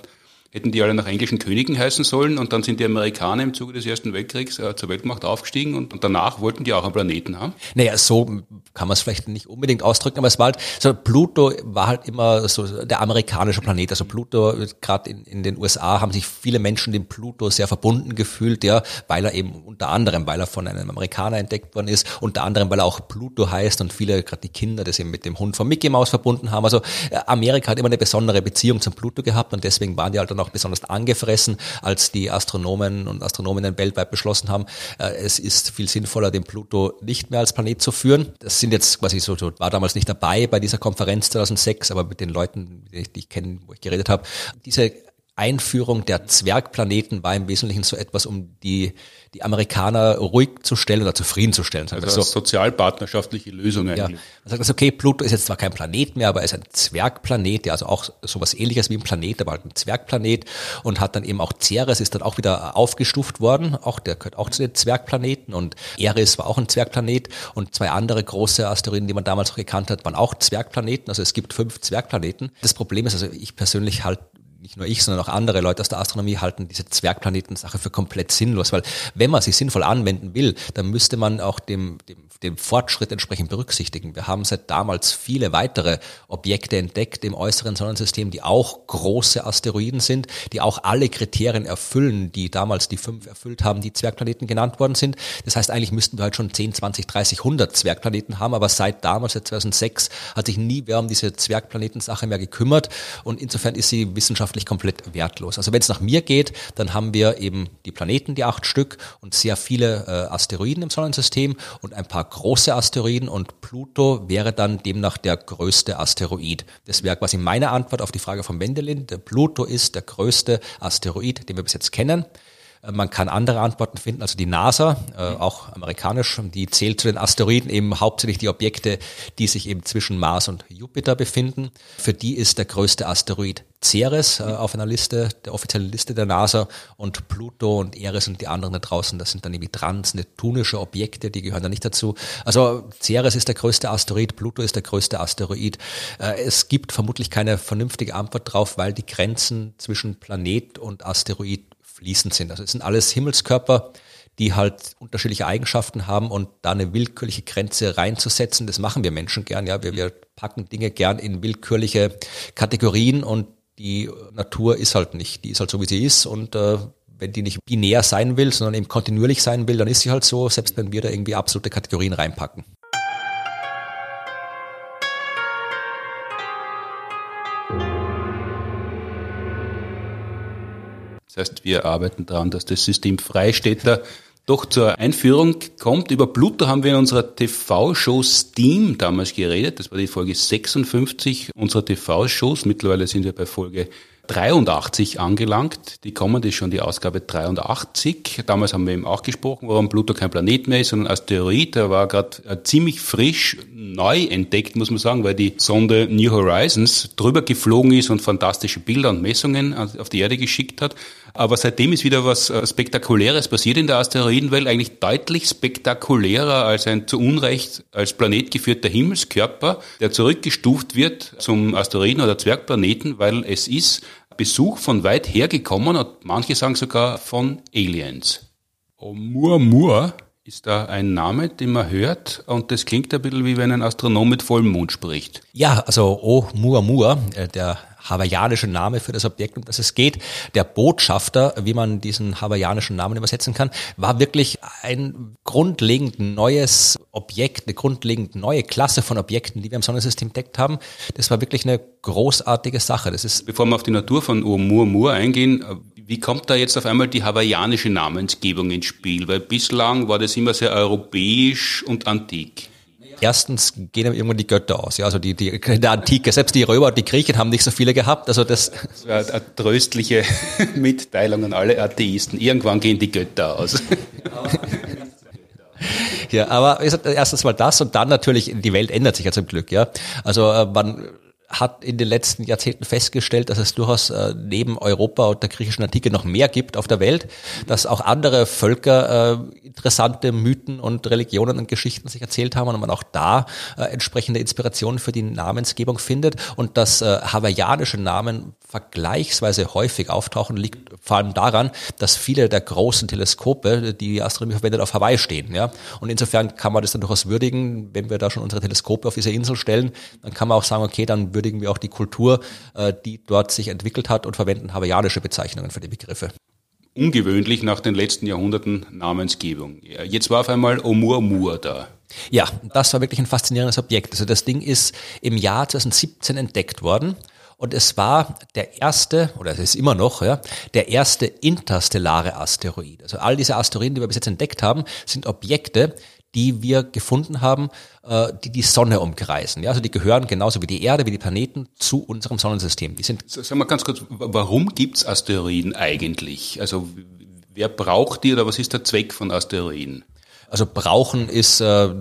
hätten die alle nach englischen Königen heißen sollen und dann sind die Amerikaner im Zuge des Ersten Weltkriegs äh, zur Weltmacht aufgestiegen und, und, danach wollten die auch einen Planeten haben? Naja, so kann man es vielleicht nicht unbedingt ausdrücken, aber es war halt, so Pluto war halt immer so der amerikanische Planet. Also Pluto, gerade in, in den USA haben sich viele Menschen dem Pluto sehr verbunden gefühlt, ja, weil er eben unter anderem, weil er von einem Amerikaner entdeckt worden ist, unter anderem, weil er auch Pluto heißt und viele, gerade die Kinder, das eben mit dem Hund von Mickey Mouse verbunden haben. Also äh, Amerika hat immer eine besondere Beziehung zum Pluto gehabt und deswegen waren die halt dann auch besonders angefressen, als die Astronomen und Astronominnen weltweit beschlossen haben, äh, es ist viel sinnvoller, den Pluto nicht mehr als Planet zu führen. Das sind jetzt quasi so, war damals nicht dabei bei dieser Konferenz 2006, aber mit den Leuten, die ich, die ich kenne, wo ich geredet habe, diese Einführung der Zwergplaneten war im Wesentlichen so etwas, um die, die Amerikaner ruhig zu stellen oder zufriedenzustellen. Also, also sozialpartnerschaftliche Lösungen. Ja, man sagt das, okay, Pluto ist jetzt zwar kein Planet mehr, aber er ist ein Zwergplanet, der also auch sowas ähnliches wie ein Planet, aber halt ein Zwergplanet und hat dann eben auch Ceres ist dann auch wieder aufgestuft worden. Auch der gehört auch zu den Zwergplaneten und Eris war auch ein Zwergplanet und zwei andere große Asteroiden, die man damals auch gekannt hat, waren auch Zwergplaneten. Also es gibt fünf Zwergplaneten. Das Problem ist also, ich persönlich halt nicht nur ich, sondern auch andere Leute aus der Astronomie halten diese Zwergplanetensache für komplett sinnlos, weil wenn man sie sinnvoll anwenden will, dann müsste man auch dem, dem, dem Fortschritt entsprechend berücksichtigen. Wir haben seit damals viele weitere Objekte entdeckt im äußeren Sonnensystem, die auch große Asteroiden sind, die auch alle Kriterien erfüllen, die damals die fünf erfüllt haben, die Zwergplaneten genannt worden sind. Das heißt, eigentlich müssten wir halt schon 10, 20, 30, 100 Zwergplaneten haben, aber seit damals, seit 2006, hat sich nie wer um diese Zwergplanetensache mehr gekümmert und insofern ist sie wissenschaftlich wissenschaftlich komplett wertlos. Also wenn es nach mir geht, dann haben wir eben die Planeten, die acht Stück und sehr viele äh, Asteroiden im Sonnensystem und ein paar große Asteroiden und Pluto wäre dann demnach der größte Asteroid. Das wäre quasi meine Antwort auf die Frage von Wendelin. Der Pluto ist der größte Asteroid, den wir bis jetzt kennen. Äh, man kann andere Antworten finden, also die NASA, äh, auch amerikanisch, die zählt zu den Asteroiden eben hauptsächlich die Objekte, die sich eben zwischen Mars und Jupiter befinden. Für die ist der größte Asteroid Ceres äh, auf einer Liste, der offiziellen Liste der NASA und Pluto und Eris und die anderen da draußen, das sind dann irgendwie transneptunische Objekte, die gehören da nicht dazu. Also Ceres ist der größte Asteroid, Pluto ist der größte Asteroid. Es gibt vermutlich keine vernünftige Antwort drauf, weil die Grenzen zwischen Planet und Asteroid fließend sind. Also es sind alles Himmelskörper, die halt unterschiedliche Eigenschaften haben und da eine willkürliche Grenze reinzusetzen, das machen wir Menschen gern. Ja, wir, wir packen Dinge gern in willkürliche Kategorien und die Natur ist halt nicht, die ist halt so wie sie ist und äh, wenn die nicht binär sein will, sondern eben kontinuierlich sein will, dann ist sie halt so, selbst wenn wir da irgendwie absolute Kategorien reinpacken. Das heißt, wir arbeiten daran, dass das System Freistädter doch zur Einführung kommt. Über Pluto haben wir in unserer TV-Show Steam damals geredet. Das war die Folge 56 unserer TV-Shows. Mittlerweile sind wir bei Folge 83 angelangt. Die kommende ist schon die Ausgabe 83. Damals haben wir eben auch gesprochen, warum Pluto kein Planet mehr ist, sondern Asteroid. Der war gerade äh, ziemlich frisch neu entdeckt, muss man sagen, weil die Sonde New Horizons drüber geflogen ist und fantastische Bilder und Messungen auf die Erde geschickt hat. Aber seitdem ist wieder was äh, Spektakuläres passiert in der Asteroidenwelt, eigentlich deutlich spektakulärer als ein zu Unrecht als Planet geführter Himmelskörper, der zurückgestuft wird zum Asteroiden oder Zwergplaneten, weil es ist Besuch von weit her gekommen und manche sagen sogar von Aliens. Oumuamua ist da ein Name, den man hört und das klingt ein bisschen wie wenn ein Astronom mit vollem Mond spricht. Ja, also Oumuamua, äh, der hawaiianische Name für das Objekt, um das es geht. Der Botschafter, wie man diesen hawaiianischen Namen übersetzen kann, war wirklich ein grundlegend neues Objekt, eine grundlegend neue Klasse von Objekten, die wir im Sonnensystem entdeckt haben. Das war wirklich eine großartige Sache. Das ist Bevor wir auf die Natur von Oumuamua eingehen, wie kommt da jetzt auf einmal die hawaiianische Namensgebung ins Spiel? Weil bislang war das immer sehr europäisch und antik erstens gehen irgendwann die Götter aus. Ja, also die, die in der Antike, selbst die Römer und die Griechen haben nicht so viele gehabt. Also das, das war eine tröstliche Mitteilung an alle Atheisten. Irgendwann gehen die Götter aus. Ja, aber erstens mal das und dann natürlich, die Welt ändert sich ja zum Glück, ja. Also äh, man hat in den letzten Jahrzehnten festgestellt, dass es durchaus äh, neben Europa und der griechischen Antike noch mehr gibt auf der Welt, dass auch andere Völker äh, interessante Mythen und Religionen und Geschichten sich erzählt haben und man auch da äh, entsprechende Inspirationen für die Namensgebung findet und dass äh, hawaiianische Namen vergleichsweise häufig auftauchen, liegt vor allem daran, dass viele der großen Teleskope, die die Astronomie verwendet, auf Hawaii stehen. Ja? Und insofern kann man das dann durchaus würdigen, wenn wir da schon unsere Teleskope auf diese Insel stellen, dann kann man auch sagen, okay, dann würdigen wir auch die Kultur, äh, die dort sich entwickelt hat und verwenden hawaiianische Bezeichnungen für die Begriffe. Ungewöhnlich nach den letzten Jahrhunderten Namensgebung. Jetzt war auf einmal Oumuamua da. Ja, das war wirklich ein faszinierendes Objekt. Also das Ding ist im Jahr 2017 entdeckt worden. Und es war der erste, oder es ist immer noch, ja, der erste interstellare Asteroid. Also all diese Asteroiden, die wir bis jetzt entdeckt haben, sind Objekte, die wir gefunden haben, äh, die die Sonne umkreisen. Ja, also die gehören genauso wie die Erde, wie die Planeten zu unserem Sonnensystem. Die sind Sag mal ganz kurz, warum gibt's Asteroiden eigentlich? Also wer braucht die oder was ist der Zweck von Asteroiden? Also brauchen ist äh,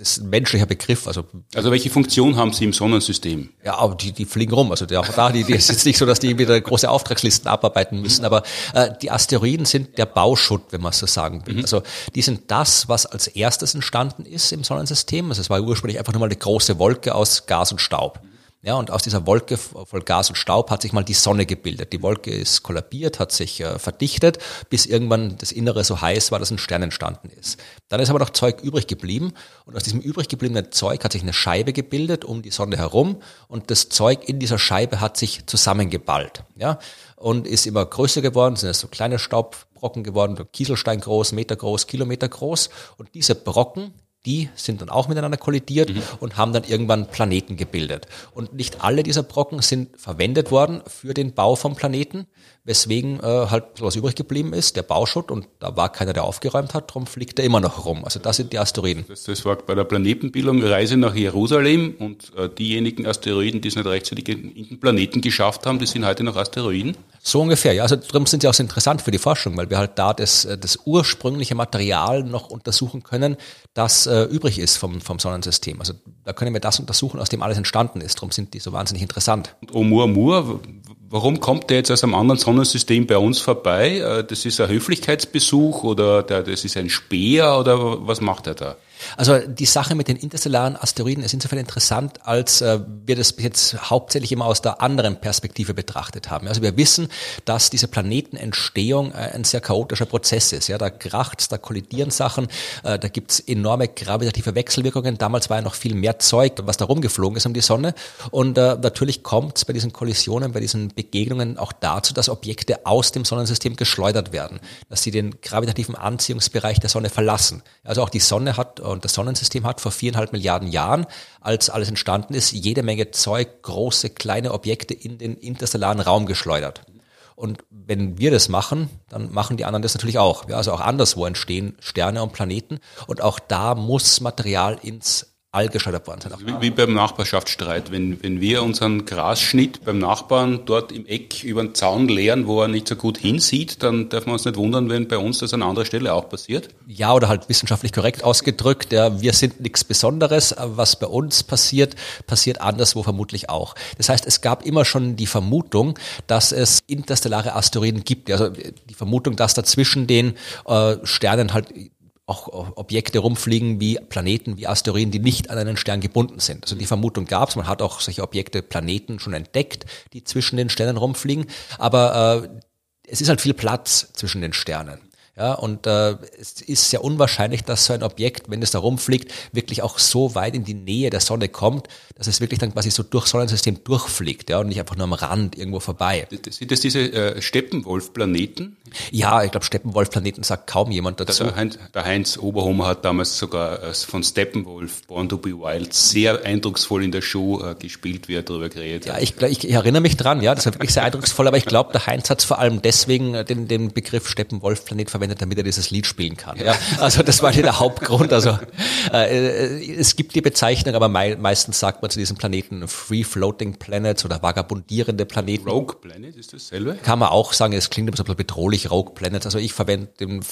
ist ein menschlicher Begriff. Also, also welche Funktion haben Sie im Sonnensystem? Ja, aber die, die fliegen rum. Also auch da, die, die ist jetzt nicht so, dass die wieder große Auftragslisten abarbeiten müssen. Aber äh, die Asteroiden sind der Bauschutt, wenn man so sagen will. Mhm. Also die sind das, was als erstes entstanden ist im Sonnensystem. Also es war ursprünglich einfach nur mal eine große Wolke aus Gas und Staub. Ja, und aus dieser Wolke voll Gas und Staub hat sich mal die Sonne gebildet. Die Wolke ist kollabiert, hat sich äh, verdichtet, bis irgendwann das Innere so heiß war, dass ein Stern entstanden ist. Dann ist aber noch Zeug übrig geblieben und aus diesem übrig gebliebenen Zeug hat sich eine Scheibe gebildet um die Sonne herum und das Zeug in dieser Scheibe hat sich zusammengeballt. Ja, und ist immer größer geworden, sind so kleine Staubbrocken geworden, Kieselstein groß, Meter groß, Kilometer groß. Und diese Brocken die sind dann auch miteinander kollidiert mhm. und haben dann irgendwann Planeten gebildet. Und nicht alle dieser Brocken sind verwendet worden für den Bau vom Planeten, weswegen äh, halt was übrig geblieben ist, der Bauschutt, und da war keiner, der aufgeräumt hat, darum fliegt er immer noch rum. Also das sind die Asteroiden. Das, das war bei der Planetenbildung Reise nach Jerusalem und äh, diejenigen Asteroiden, die es nicht rechtzeitig in den Planeten geschafft haben, die sind heute noch Asteroiden? So ungefähr, ja. Also darum sind sie auch so interessant für die Forschung, weil wir halt da das, äh, das ursprüngliche Material noch untersuchen können, das äh, übrig ist vom, vom Sonnensystem. Also da können wir das untersuchen, aus dem alles entstanden ist. Darum sind die so wahnsinnig interessant. Und Oumuamua, warum kommt der jetzt aus einem anderen Sonnensystem bei uns vorbei? Äh, das ist ein Höflichkeitsbesuch oder das ist ein Speer oder was macht er da? Also die Sache mit den interstellaren Asteroiden ist insofern interessant, als äh, wir das jetzt hauptsächlich immer aus der anderen Perspektive betrachtet haben. Also wir wissen, dass diese Planetenentstehung äh, ein sehr chaotischer Prozess ist. Ja, da kracht's, da kollidieren Sachen, da gibt's enorme gravitative Wechselwirkungen. Damals war ja noch viel mehr Zeug, was da rumgeflogen ist um die Sonne. Und natürlich kommt's bei diesen Kollisionen, bei diesen Begegnungen auch dazu, dass Objekte aus dem Sonnensystem geschleudert werden, dass sie den gravitativen Anziehungsbereich der Sonne verlassen. Also auch die Sonne hat und das Sonnensystem hat vor viereinhalb Milliarden Jahren, als alles entstanden ist, jede Menge Zeug, große, kleine Objekte in den interstellaren Raum geschleudert. Und wenn wir das machen, dann machen die anderen das natürlich auch. Ja, also auch anderswo entstehen Sterne und Planeten. Und auch da muss Material ins All geschleudert worden sein. Wie, wie, beim Nachbarschaftsstreit. Wenn, wenn wir unseren Grasschnitt beim Nachbarn dort im Eck über den Zaun leeren, wo er nicht so gut hinsieht, dann darf man uns nicht wundern, wenn bei uns das an anderer Stelle auch passiert. Ja, oder halt wissenschaftlich korrekt ausgedrückt, ja, wir sind nichts Besonderes. Was bei uns passiert, passiert anderswo vermutlich auch. Das heißt, es gab immer schon die Vermutung, dass es interstellare Asteroiden gibt. Also die Vermutung, dass dazwischen den äh, Sternen halt auch Objekte rumfliegen wie Planeten, wie Asteroiden, die nicht an einen Stern gebunden sind. Also die Vermutung gab es, man hat auch solche Objekte, Planeten schon entdeckt, die zwischen den Sternen rumfliegen, aber äh, es ist halt viel Platz zwischen den Sternen. Ja, und äh, es ist sehr unwahrscheinlich, dass so ein Objekt, wenn es da rumfliegt, wirklich auch so weit in die Nähe der Sonne kommt, dass es wirklich dann quasi so durch Sonnensystem durchfliegt, ja, und nicht einfach nur am Rand irgendwo vorbei. Sind das diese äh, Steppenwolf-Planeten? Ja, ich glaube, Steppenwolf-Planeten sagt kaum jemand dazu. Der Heinz, der Heinz Oberhomer hat damals sogar äh, von Steppenwolf, Born to be Wild, sehr eindrucksvoll in der Show äh, gespielt, wie er darüber geredet hat. Ja, ich, ich, ich erinnere mich dran, ja, das war wirklich sehr eindrucksvoll, aber ich glaube, der Heinz hat vor allem deswegen äh, den, den Begriff Steppenwolf-Planet verwendet, verwendet, damit er dieses Lied spielen kann. Ja, also das war der Hauptgrund. Also äh, es gibt die Bezeichnung, aber mei meistens sagt man zu diesem Planeten Free Floating Planets oder vagabundierende Planeten. Rogue Planet ist dasselbe? Kann man auch sagen. Es klingt ein bisschen bedrohlich, Rogue Planets. Also ich verwende den äh,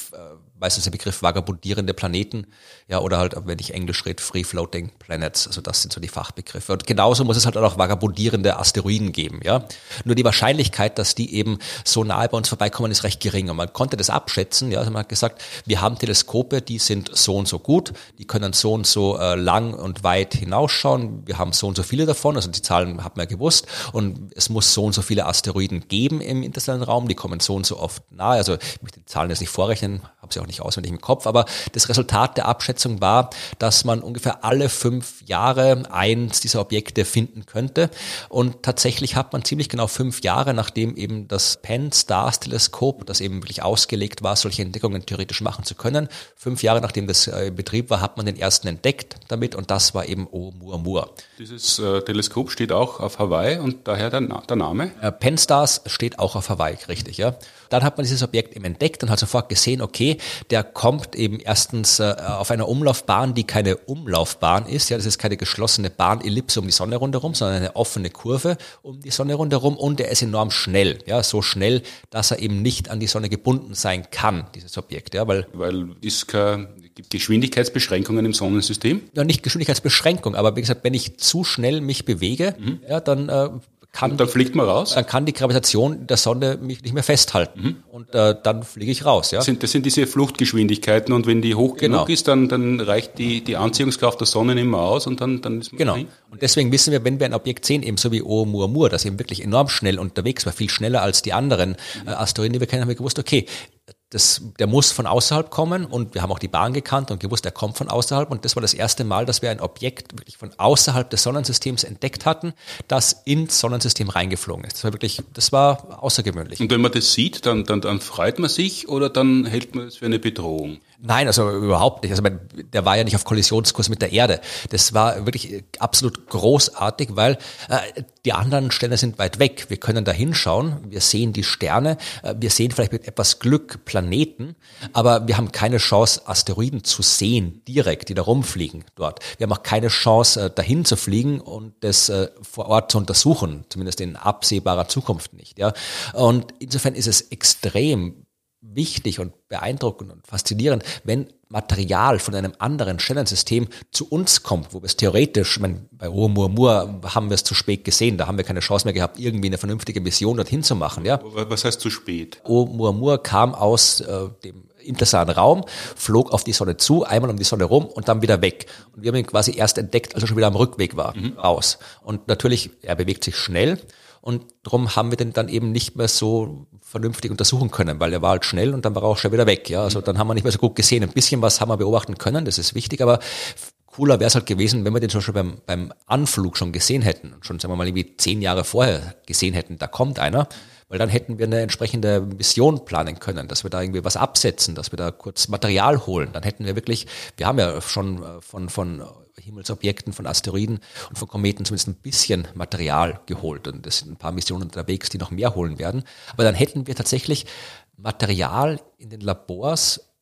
meistens der Begriff vagabundierende Planeten, ja, oder halt, wenn ich Englisch rede, Free Floating Planets, also das sind so die Fachbegriffe. Und genauso muss es halt auch vagabundierende Asteroiden geben, ja. Nur die Wahrscheinlichkeit, dass die eben so nahe bei uns vorbeikommen, ist recht gering. Und man konnte das abschätzen, ja, also man hat gesagt, wir haben Teleskope, die sind so und so gut, die können so und so äh, lang und weit hinausschauen, wir haben so und so viele davon, also die Zahlen hat man ja gewusst, und es muss so und so viele Asteroiden geben im interstellaren Raum, die kommen so und so oft nahe, also ich möchte die Zahlen jetzt nicht vorrechnen, habe sie auch nicht auswendig im Kopf, aber das Resultat der Abschätzung war, dass man ungefähr alle fünf Jahre eins dieser Objekte finden könnte. Und tatsächlich hat man ziemlich genau fünf Jahre, nachdem eben das Penn Stars Teleskop, das eben wirklich ausgelegt war, solche Entdeckungen theoretisch machen zu können, fünf Jahre nachdem das äh, in Betrieb war, hat man den ersten entdeckt damit und das war eben Oumuamua. Dieses äh, Teleskop steht auch auf Hawaii und daher der, der Name? Äh, Penn Stars steht auch auf Hawaii, richtig, ja. Dann hat man dieses Objekt eben entdeckt und hat sofort gesehen, okay, der kommt eben erstens äh, auf einer Umlaufbahn, die keine Umlaufbahn ist. Ja, das ist keine geschlossene Bahnellipse um die Sonne rundherum, sondern eine offene Kurve um die Sonne rundherum und er ist enorm schnell. Ja, so schnell, dass er eben nicht an die Sonne gebunden sein kann, dieses Objekt. Ja, weil, weil ist kein, gibt Geschwindigkeitsbeschränkungen im Sonnensystem? Ja, nicht Geschwindigkeitsbeschränkung, aber wie gesagt, wenn ich zu schnell mich bewege, mhm. ja, dann äh, kann, und dann fliegt man raus? Dann kann die Gravitation der Sonne mich nicht mehr festhalten. Mhm. Und äh, dann fliege ich raus. Ja? Das, sind, das sind diese Fluchtgeschwindigkeiten und wenn die hoch genau. genug ist, dann, dann reicht die, die Anziehungskraft der Sonne nicht mehr aus und dann, dann ist man Genau. Drin. Und deswegen wissen wir, wenn wir ein Objekt sehen, eben so wie Oumuamua, das eben wirklich enorm schnell unterwegs war, viel schneller als die anderen äh, Asteroiden, die wir kennen, haben wir gewusst, okay, das, der muss von außerhalb kommen und wir haben auch die Bahn gekannt und gewusst, er kommt von außerhalb und das war das erste Mal, dass wir ein Objekt wirklich von außerhalb des Sonnensystems entdeckt hatten, das ins Sonnensystem reingeflogen ist. Das war wirklich, das war außergewöhnlich. Und wenn man das sieht, dann, dann, dann freut man sich oder dann hält man es für eine Bedrohung? Nein, also überhaupt nicht. Also der war ja nicht auf Kollisionskurs mit der Erde. Das war wirklich absolut großartig, weil äh, die anderen Sterne sind weit weg. Wir können da hinschauen, wir sehen die Sterne, äh, wir sehen vielleicht mit etwas Glück Planeten, aber wir haben keine Chance, Asteroiden zu sehen, direkt, die da rumfliegen dort. Wir haben auch keine Chance, äh, dahin zu fliegen und das äh, vor Ort zu untersuchen, zumindest in absehbarer Zukunft nicht. Ja. Und insofern ist es extrem wichtig und beeindruckend und faszinierend, wenn Material von einem anderen Sternensystem zu uns kommt, wo wir es theoretisch, ich meine, bei Oumuamua haben wir es zu spät gesehen, da haben wir keine Chance mehr gehabt, irgendwie eine vernünftige Mission dorthin zu machen. Ja? Was heißt zu spät? Oumuamua kam aus äh, dem interstellaren Raum, flog auf die Sonne zu, einmal um die Sonne rum und dann wieder weg. Und wir haben ihn quasi erst entdeckt, als er schon wieder am Rückweg war, mhm. raus. Und natürlich, er bewegt sich schnell und darum haben wir den dann eben nicht mehr so vernünftig untersuchen können, weil er war halt schnell und dann war er auch schon wieder weg. Ja, also dann haben wir nicht mehr so gut gesehen. Ein bisschen was haben wir beobachten können, das ist wichtig, aber cooler wäre es halt gewesen, wenn wir den zum Beispiel beim, beim Anflug schon gesehen hätten, schon sagen wir mal irgendwie zehn Jahre vorher gesehen hätten, da kommt einer, weil dann hätten wir eine entsprechende Mission planen können, dass wir da irgendwie was absetzen, dass wir da kurz Material holen. Dann hätten wir wirklich, wir haben ja schon äh, von, von Himmelsobjekten, von Asteroiden und von Kometen zumindest ein bisschen Material geholt. Und es sind ein paar Missionen unterwegs, die noch mehr holen werden. Aber dann hätten wir tatsächlich Material in den Labors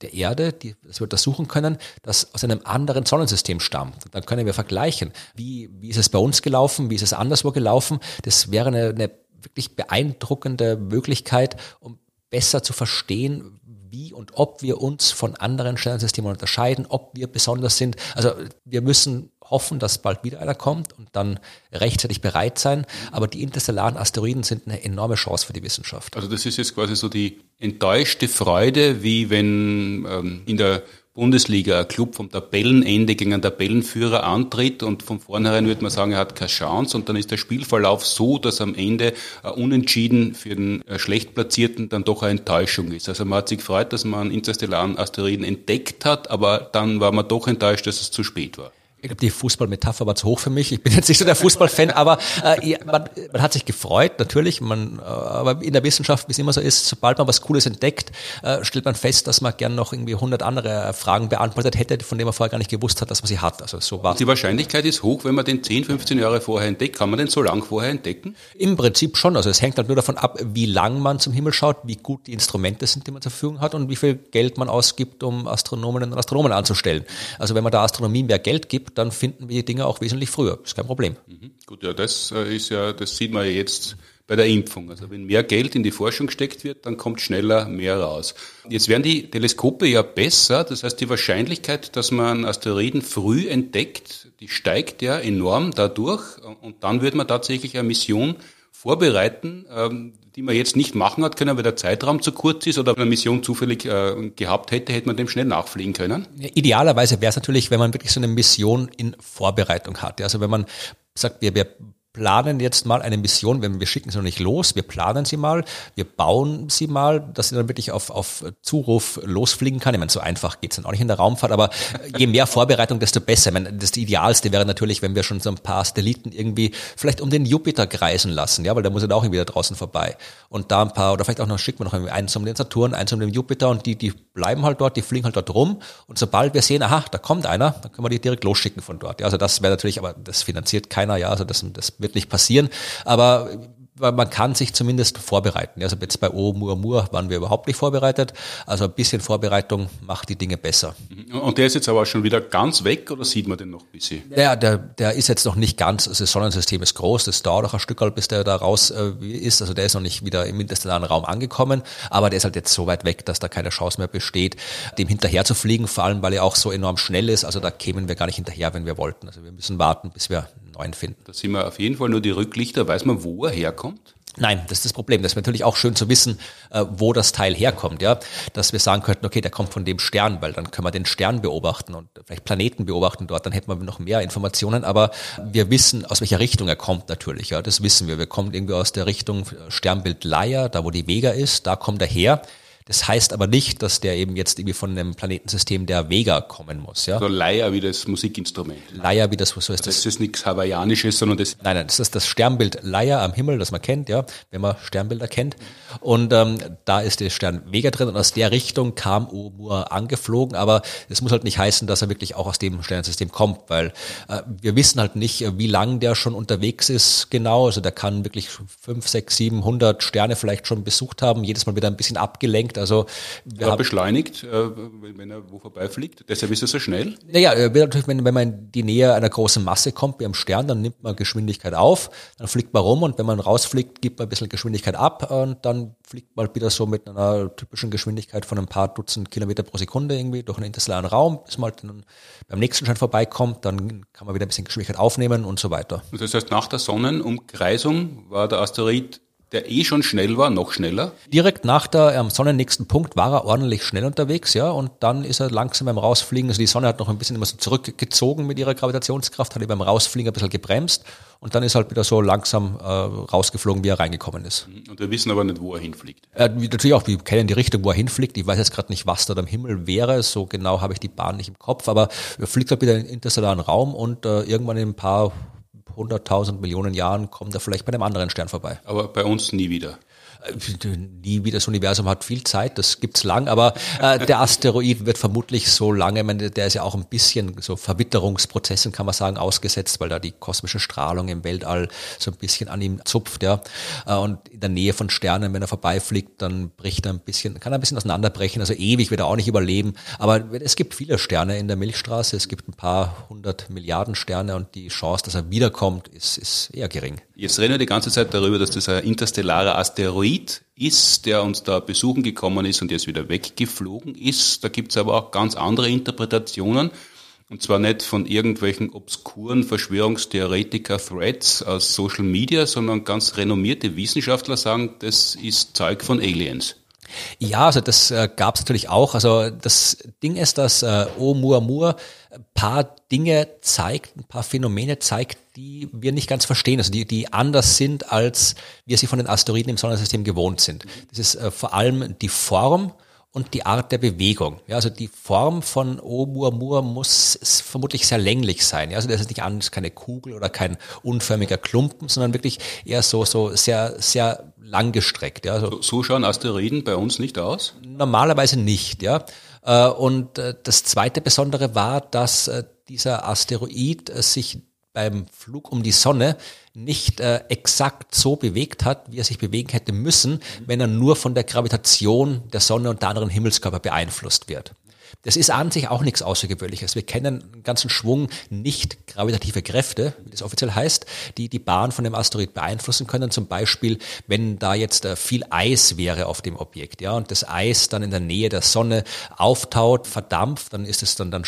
der Erde, die, das wir untersuchen können, das aus einem anderen Sonnensystem stammt. Und dann können wir vergleichen, wie, wie ist es bei uns gelaufen, wie ist es anderswo gelaufen. Das wäre eine, eine wirklich beeindruckende Möglichkeit, um besser zu verstehen, wie und ob wir uns von anderen Sternensystemen unterscheiden, ob wir besonders sind. Also wir müssen hoffen, dass bald wieder einer kommt und dann rechtzeitig bereit sein. Aber die interstellaren Asteroiden sind eine enorme Chance für die Wissenschaft. Also das ist jetzt quasi so die enttäuschte Freude, wie wenn ähm, in der Bundesliga ein Club vom Tabellenende gegen einen Tabellenführer antritt und von vornherein würde man sagen, er hat keine Chance und dann ist der Spielverlauf so, dass am Ende Unentschieden für den äh, schlecht Platzierten dann doch eine Enttäuschung ist. Also man hat sich gefreut, dass man einen interstellaren Asteroiden entdeckt hat, aber dann war man doch enttäuscht, dass es zu spät war ich glaube, die Fußballmetapher war zu hoch für mich. Ich bin jetzt nicht so der Fußballfan, aber äh, man, man hat sich gefreut, natürlich. Man, äh, aber in der Wissenschaft, wie es immer so ist, sobald man was Cooles entdeckt, äh, stellt man fest, dass man gern noch irgendwie 100 andere Fragen beantwortet hätte, von denen man vorher gar nicht gewusst hat, dass man sie hat. Also so war Die Wahrscheinlichkeit ist hoch, wenn man den 10, 15 Jahre vorher entdeckt. Kann man den so lang vorher entdecken? Im Prinzip schon. Also es hängt halt nur davon ab, wie lang man zum Himmel schaut, wie gut die Instrumente sind, die man zur Verfügung hat und wie viel Geld man ausgibt, um Astronominnen und Astronomen anzustellen. Also wenn man der Astronomie mehr Geld gibt, dann finden wir die Dinge auch wesentlich früher. Ist kein Problem. Mhm. Gut, ja, das äh, ist ja, das sieht man ja jetzt bei der Impfung. Also wenn mehr Geld in die Forschung gesteckt wird, dann kommt schneller mehr raus. Jetzt werden die Teleskope ja besser, das heißt die Wahrscheinlichkeit, dass man Asteroiden früh entdeckt, die steigt ja enorm dadurch und dann wird man tatsächlich eine Mission vorbereiten, ähm, die man jetzt nicht machen hat können, weil der Zeitraum zu kurz ist oder eine Mission zufällig äh, gehabt hätte, hätte man dem schnell nachfliegen können? Idealerweise wäre es natürlich, wenn man wirklich so eine Mission in Vorbereitung hat. Also wenn man sagt, wir, wir planen jetzt mal eine Mission, wenn wir schicken sie noch nicht los, wir planen sie mal, wir bauen sie mal, dass sie dann wirklich auf, auf Zuruf losfliegen kann. Ich meine, so einfach geht's dann auch nicht in der Raumfahrt, aber je mehr Vorbereitung, desto besser. Ich meine, das Idealste wäre natürlich, wenn wir schon so ein paar Satelliten irgendwie vielleicht um den Jupiter kreisen lassen, ja, weil der muss ja auch irgendwie da draußen vorbei. Und da ein paar, oder vielleicht auch noch schicken wir noch irgendwie eins um den Saturn, eins um den Jupiter und die, die bleiben halt dort, die fliegen halt dort rum. Und sobald wir sehen, aha, da kommt einer, dann können wir die direkt losschicken von dort. Ja, also das wäre natürlich, aber das finanziert keiner, ja, also das, das wird nicht passieren. Aber man kann sich zumindest vorbereiten. Also jetzt bei Oumuamua waren wir überhaupt nicht vorbereitet. Also ein bisschen Vorbereitung macht die Dinge besser. Und der ist jetzt aber schon wieder ganz weg oder sieht man den noch ein bisschen? Ja, der, der ist jetzt noch nicht ganz, also das Sonnensystem ist groß, das dauert auch ein Stück, bis der da raus äh, ist. Also der ist noch nicht wieder im interstellaren Raum angekommen, aber der ist halt jetzt so weit weg, dass da keine Chance mehr besteht, dem hinterher zu fliegen, vor allem weil er auch so enorm schnell ist. Also da kämen wir gar nicht hinterher, wenn wir wollten. Also wir müssen warten, bis wir neuen finden. Da sind wir auf jeden Fall nur die Rücklichter. Weiß man, wo er herkommt? Nein, das ist das Problem. Das ist natürlich auch schön zu wissen, äh, wo das Teil herkommt, ja. Dass wir sagen könnten, okay, der kommt von dem Stern, weil dann können wir den Stern beobachten und vielleicht Planeten beobachten dort, dann hätten wir noch mehr Informationen, aber wir wissen, aus welcher Richtung er kommt natürlich, ja. Das wissen wir. Wir kommen irgendwie aus der Richtung Sternbild Leier, da wo die Vega ist, da kommt er her. Das heißt aber nicht, dass der eben jetzt irgendwie von einem Planetensystem der Vega kommen muss. Ja? Also Leier wie das Musikinstrument. Leier wie das, so ist das. Das ist nichts Hawaiianisches, sondern das... Nein, nein, das ist das Sternbild Leier am Himmel, das man kennt, ja, wenn man Sternbilder kennt. Und ähm, da ist der Stern Vega drin und aus der Richtung kam Oumuamua angeflogen, aber es muss halt nicht heißen, dass er wirklich auch aus dem Sternensystem kommt, weil äh, wir wissen halt nicht, wie lang der schon unterwegs ist genau. Also der kann wirklich fünf, sechs, sieben, hundert Sterne vielleicht schon besucht haben, jedes Mal wieder ein bisschen abgelenkt also wir ja, beschleunigt, äh, wenn er wo vorbeifliegt. Deshalb ist er so schnell. Naja, natürlich, wenn, wenn man in die Nähe einer großen Masse kommt, wie am Stern, dann nimmt man Geschwindigkeit auf, dann fliegt man rum und wenn man rausfliegt, gibt man ein bisschen Geschwindigkeit ab und dann fliegt man wieder so mit einer typischen Geschwindigkeit von ein paar Dutzend Kilometer pro Sekunde irgendwie durch einen interstellaren Raum, bis man halt dann beim nächsten Schein vorbeikommt, dann kann man wieder ein bisschen Geschwindigkeit aufnehmen und so weiter. Das heißt, nach der Sonnenumkreisung war der Asteroid der eh schon schnell war, noch schneller? Direkt nach der am sonnennächsten Punkt war er ordentlich schnell unterwegs, ja, und dann ist er langsam beim Rausfliegen, also die Sonne hat noch ein bisschen immer so zurückgezogen mit ihrer Gravitationskraft, hat er beim Rausfliegen ein bisschen gebremst und dann ist halt wieder so langsam äh, rausgeflogen, wie er reingekommen ist. Und wir wissen aber nicht, wo er hinfliegt. Äh, natürlich auch, wir kennen die Richtung, wo er hinfliegt. Ich weiß jetzt gerade nicht, was da am Himmel wäre, so genau habe ich die Bahn nicht im Kopf, aber er fliegt halt wieder in den interstellaren Raum und äh, irgendwann in ein paar 100.000 Millionen Jahren kommt er vielleicht bei einem anderen Stern vorbei. Aber bei uns nie wieder nie wie das Universum hat viel Zeit, das gibt's lang, aber äh, der Asteroid wird vermutlich so lange, meine, der ist ja auch ein bisschen so Verwitterungsprozessen, kann man sagen, ausgesetzt, weil da die kosmische Strahlung im Weltall so ein bisschen an ihm zupft, ja. Äh, und in der Nähe von Sternen, wenn er vorbeifliegt, dann bricht er ein bisschen, kann er ein bisschen auseinanderbrechen, also ewig wird er auch nicht überleben. Aber es gibt viele Sterne in der Milchstraße, es gibt ein paar hundert Milliarden Sterne und die Chance, dass er wiederkommt, ist, ist eher gering. Jetzt reden wir die ganze Zeit darüber, dass das ein interstellarer Asteroid ist, der uns da besuchen gekommen ist und jetzt wieder weggeflogen ist. Da gibt's aber auch ganz andere Interpretationen. Und zwar nicht von irgendwelchen obskuren Verschwörungstheoretiker-Threads aus Social Media, sondern ganz renommierte Wissenschaftler sagen, das ist Zeug von Aliens. Ja, also das äh, gab es natürlich auch. Also das Ding ist, dass äh, Oumuamua ein paar Dinge zeigt, ein paar Phänomene zeigt, die wir nicht ganz verstehen, also die, die anders sind, als wir sie von den Asteroiden im Sonnensystem gewohnt sind. Das ist äh, vor allem die Form und die Art der Bewegung. Ja, also die Form von Oumuamua muss vermutlich sehr länglich sein. Ja, also das ist nicht anders keine Kugel oder kein unförmiger Klumpen, sondern wirklich eher so so sehr sehr langgestreckt. Ja, also so schauen Asteroiden bei uns nicht aus? Normalerweise nicht. Ja, äh, und äh, das zweite Besondere war, dass äh, dieser Asteroid sich beim Flug um die Sonne nicht äh, exakt so bewegt hat, wie er sich bewegen hätte müssen, wenn er nur von der Gravitation der Sonne und der anderen Himmelskörper beeinflusst wird. Das ist an sich auch nichts Außergewöhnliches. Wir kennen einen ganzen Schwung nicht gravitative Kräfte, wie das offiziell heißt, die die Bahn von dem Asteroid beeinflussen können. Zum Beispiel, wenn da jetzt äh, viel Eis wäre auf dem Objekt, ja, und das Eis dann in der Nähe der Sonne auftaut, verdampft, dann ist es dann, dann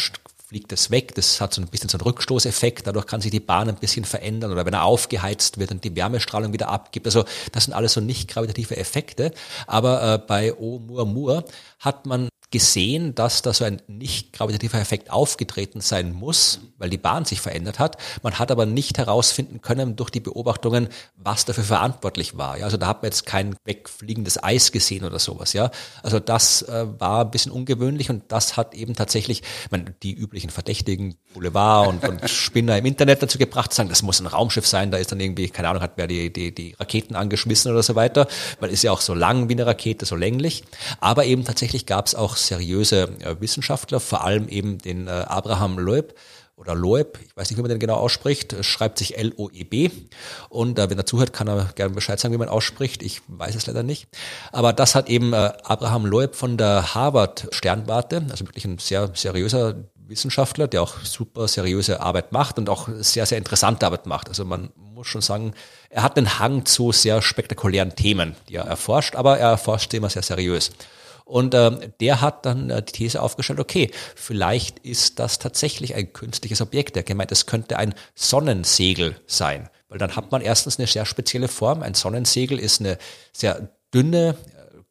fliegt es weg. Das hat so ein bisschen so einen Rückstoßeffekt. Dadurch kann sich die Bahn ein bisschen verändern oder wenn er aufgeheizt wird und die Wärmestrahlung wieder abgibt. Also das sind alles so nicht gravitative Effekte. Aber äh, bei Oumuamua hat man gesehen, dass da so ein nicht gravitativer Effekt aufgetreten sein muss, weil die Bahn sich verändert hat. Man hat aber nicht herausfinden können durch die Beobachtungen, was dafür verantwortlich war. Ja, also da hat man jetzt kein wegfliegendes Eis gesehen oder sowas. Ja, also das äh, war ein bisschen ungewöhnlich und das hat eben tatsächlich, man, die üblichen Verdächtigen, Boulevard und, und Spinner im Internet dazu gebracht, sagen, das muss ein Raumschiff sein. Da ist dann irgendwie, keine Ahnung, hat wer die, die, die Raketen angeschmissen oder so weiter, weil ist ja auch so lang wie eine Rakete, so länglich. Aber eben tatsächlich gab es auch seriöse äh, Wissenschaftler, vor allem eben den äh, Abraham Loeb oder Loeb, ich weiß nicht, wie man den genau ausspricht, es schreibt sich L-O-E-B und äh, wenn er zuhört, kann er gerne Bescheid sagen, wie man ausspricht, ich weiß es leider nicht. Aber das hat eben äh, Abraham Loeb von der Harvard Sternwarte, also wirklich ein sehr seriöser Wissenschaftler, der auch super seriöse Arbeit macht und auch sehr, sehr interessante Arbeit macht. Also man muss schon sagen, er hat einen Hang zu sehr spektakulären Themen, die er erforscht, aber er erforscht immer sehr seriös. Und äh, der hat dann äh, die These aufgestellt, okay, vielleicht ist das tatsächlich ein künstliches Objekt. Er gemeint, es könnte ein Sonnensegel sein. Weil dann hat man erstens eine sehr spezielle Form. Ein Sonnensegel ist eine sehr dünne,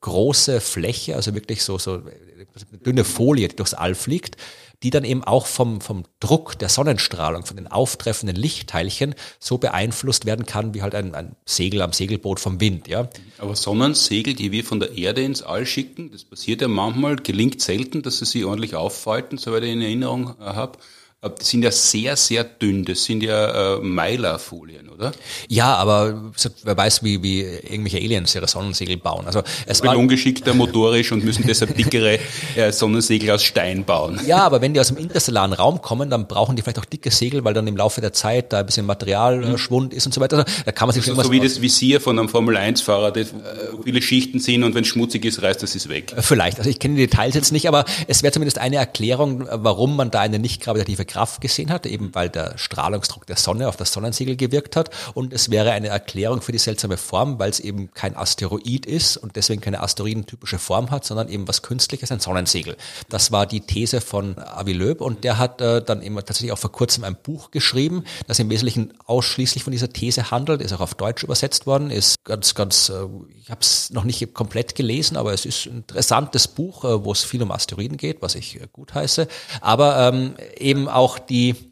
große Fläche, also wirklich so, so eine dünne Folie, die durchs All fliegt, die dann eben auch vom, vom Druck der Sonnenstrahlung, von den auftreffenden Lichtteilchen so beeinflusst werden kann, wie halt ein, ein Segel am Segelboot vom Wind, ja. Aber Sonnensegel, die wir von der Erde ins All schicken, das passiert ja manchmal, gelingt selten, dass sie sich ordentlich auffalten, soweit ich in Erinnerung äh, habe. Die sind ja sehr, sehr dünn. Das sind ja äh, Meilerfolien, oder? Ja, aber wer weiß, wie, wie irgendwelche Aliens ihre Sonnensegel bauen. Also es ich bin ungeschickter motorisch und müssen deshalb dickere äh, Sonnensegel aus Stein bauen. Ja, aber wenn die aus dem interstellaren Raum kommen, dann brauchen die vielleicht auch dicke Segel, weil dann im Laufe der Zeit da ein bisschen Materialschwund mhm. ist und so weiter. Also, da kann man sich also so wie das Visier von einem Formel-1-Fahrer, das wo viele Schichten sind und wenn es schmutzig ist, reißt das es weg. Vielleicht. Also ich kenne die Details jetzt nicht, aber es wäre zumindest eine Erklärung, warum man da eine nicht gravitative Kraft gesehen hat, eben weil der Strahlungsdruck der Sonne auf das Sonnensegel gewirkt hat. Und es wäre eine Erklärung für die seltsame Form, weil es eben kein Asteroid ist und deswegen keine asteroidentypische Form hat, sondern eben was Künstliches, ein Sonnensegel. Das war die These von Avi Loeb und der hat äh, dann eben tatsächlich auch vor kurzem ein Buch geschrieben, das im Wesentlichen ausschließlich von dieser These handelt, ist auch auf Deutsch übersetzt worden, ist ganz, ganz, äh, ich habe es noch nicht komplett gelesen, aber es ist ein interessantes Buch, äh, wo es viel um Asteroiden geht, was ich äh, gut heiße, aber ähm, eben auch die die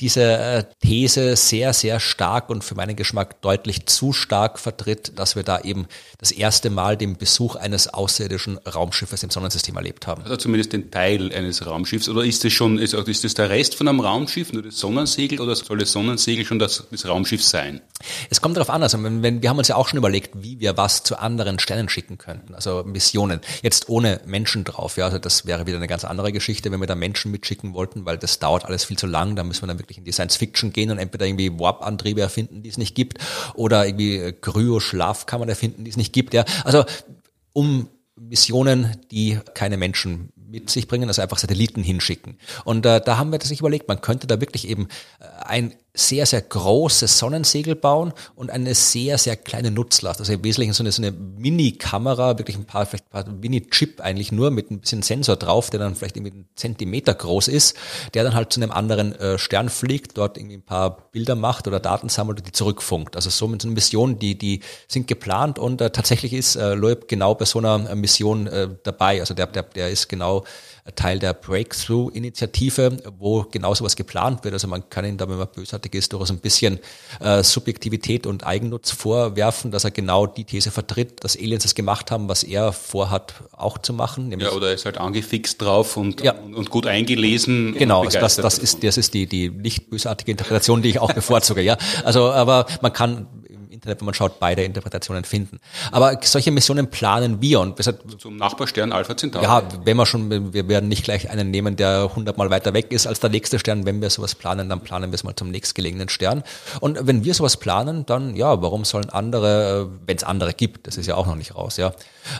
diese äh, These sehr, sehr stark und für meinen Geschmack deutlich zu stark vertritt, dass wir da eben das erste Mal den Besuch eines außerirdischen Raumschiffes im Sonnensystem erlebt haben. Also zumindest den Teil eines Raumschiffs. Oder ist das schon, ist, ist das der Rest von einem Raumschiff, nur das Sonnensegel, oder soll das Sonnensegel schon das, das Raumschiff sein? Es kommt darauf an, also wenn, wenn, wir haben uns ja auch schon überlegt, wie wir was zu anderen Sternen schicken könnten, also Missionen. Jetzt ohne Menschen drauf, ja, also das wäre wieder eine ganz andere Geschichte, wenn wir da Menschen mitschicken wollten, weil das dauert alles viel zu lang, da müssen wir dann wirklich in die Science Fiction gehen und entweder irgendwie Warp-Antriebe erfinden, die es nicht gibt, oder irgendwie Kryo-Schlafkammern erfinden, die es nicht gibt, ja. Also um Missionen, die keine Menschen mit sich bringen, also einfach Satelliten hinschicken. Und äh, da haben wir sich überlegt, man könnte da wirklich eben äh, ein sehr, sehr großes Sonnensegel bauen und eine sehr, sehr kleine Nutzlast. Also im Wesentlichen so eine, so eine Mini-Kamera, wirklich ein paar, vielleicht ein paar Mini-Chip eigentlich nur mit ein bisschen Sensor drauf, der dann vielleicht irgendwie einen Zentimeter groß ist, der dann halt zu einem anderen äh, Stern fliegt, dort irgendwie ein paar Bilder macht oder Daten sammelt und die zurückfunkt. Also so mit so einer Mission, die, die sind geplant und äh, tatsächlich ist äh, Loeb genau bei so einer äh, Mission äh, dabei. Also der, der, der ist genau Teil der Breakthrough-Initiative, wo genau sowas geplant wird. Also man kann ihn da, wenn man bösartig ist, durchaus ein bisschen äh, Subjektivität und Eigennutz vorwerfen, dass er genau die These vertritt, dass Aliens das gemacht haben, was er vorhat, auch zu machen. Ja, oder er ist halt angefixt drauf und, ja. und, gut eingelesen. Genau, also das, das ist, das ist die, die nicht bösartige Interpretation, die ich auch bevorzuge. Ja, also, aber man kann Internet, wenn man schaut, beide Interpretationen finden. Aber solche Missionen planen wir und deshalb, zum Nachbarstern Alpha Centauri. Ja, wenn wir schon, wir werden nicht gleich einen nehmen, der hundertmal weiter weg ist als der nächste Stern. Wenn wir sowas planen, dann planen wir es mal zum nächstgelegenen Stern. Und wenn wir sowas planen, dann ja, warum sollen andere, wenn es andere gibt, das ist ja auch noch nicht raus, ja,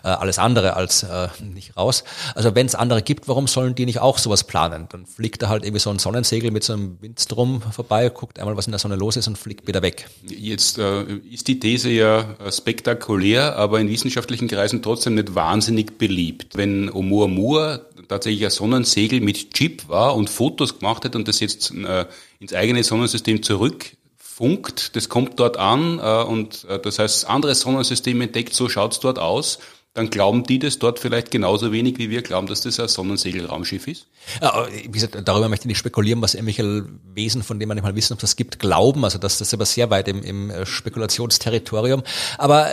äh, alles andere als äh, nicht raus. Also wenn es andere gibt, warum sollen die nicht auch sowas planen? Dann fliegt da halt irgendwie so ein Sonnensegel mit so einem Windstrom vorbei, guckt einmal, was in der Sonne los ist und fliegt wieder weg. Jetzt äh, ist die These ja äh, spektakulär, aber in wissenschaftlichen Kreisen trotzdem nicht wahnsinnig beliebt. Wenn Oumuamua tatsächlich ein Sonnensegel mit Chip war und Fotos gemacht hat und das jetzt äh, ins eigene Sonnensystem zurückfunkt, das kommt dort an äh, und äh, das heißt, andere Sonnensysteme entdeckt, so schaut's dort aus dann glauben die das dort vielleicht genauso wenig, wie wir glauben, dass das ein Sonnensegelraumschiff ist? Ja, wie gesagt, darüber möchte ich nicht spekulieren, was irgendwelche Wesen, von denen man nicht mal wissen, ob das gibt, glauben. Also das, das ist aber sehr weit im, im Spekulationsterritorium. Aber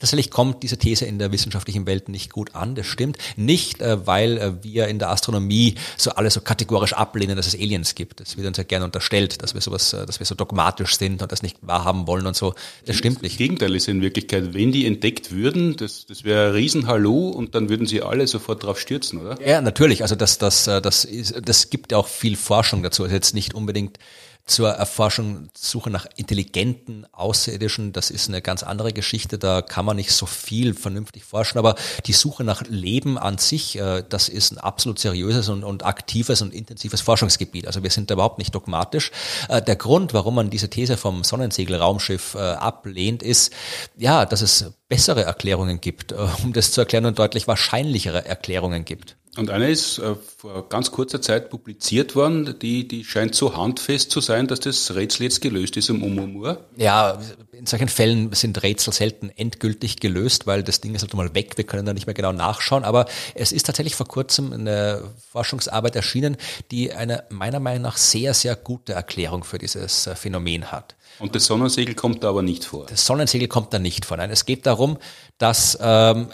Tatsächlich kommt diese These in der wissenschaftlichen Welt nicht gut an, das stimmt. Nicht, äh, weil äh, wir in der Astronomie so alles so kategorisch ablehnen, dass es Aliens gibt. Das wird uns ja gerne unterstellt, dass wir sowas, äh, dass wir so dogmatisch sind und das nicht wahrhaben wollen und so. Das stimmt nicht. Das Gegenteil ist in Wirklichkeit, wenn die entdeckt würden, das, das wäre ein Riesenhallo und dann würden sie alle sofort drauf stürzen, oder? Ja, natürlich. Also das, das, das, ist, das gibt auch viel Forschung dazu. Also jetzt nicht unbedingt zur Erforschung, Suche nach intelligenten Außerirdischen, das ist eine ganz andere Geschichte, da kann man nicht so viel vernünftig forschen, aber die Suche nach Leben an sich, äh, das ist ein absolut seriöses und, und aktives und intensives Forschungsgebiet. Also wir sind da überhaupt nicht dogmatisch. Äh, der Grund, warum man diese These vom Sonnensegelraumschiff äh, ablehnt, ist, ja, dass es bessere Erklärungen gibt, um das zu erklären und deutlich wahrscheinlichere Erklärungen gibt. Und eine ist äh, vor ganz kurzer Zeit publiziert worden, die, die scheint so handfest zu sein, dass das Rätsel jetzt gelöst ist um Umumur. Ja, in solchen Fällen sind Rätsel selten endgültig gelöst, weil das Ding ist halt mal weg, wir können da nicht mehr genau nachschauen. Aber es ist tatsächlich vor kurzem eine Forschungsarbeit erschienen, die eine meiner Meinung nach sehr, sehr gute Erklärung für dieses äh, Phänomen hat. Und das Sonnensegel kommt da aber nicht vor. Das Sonnensegel kommt da nicht vor. Nein, es geht darum, dass ähm,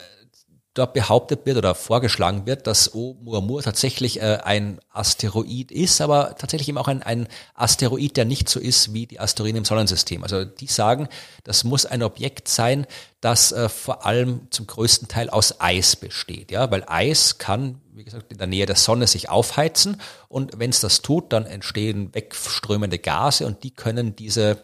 dort behauptet wird oder vorgeschlagen wird, dass Oumuamua tatsächlich äh, ein Asteroid ist, aber tatsächlich eben auch ein, ein Asteroid, der nicht so ist wie die Asteroiden im Sonnensystem. Also die sagen, das muss ein Objekt sein, das äh, vor allem zum größten Teil aus Eis besteht, ja, weil Eis kann, wie gesagt, in der Nähe der Sonne sich aufheizen und wenn es das tut, dann entstehen wegströmende Gase und die können diese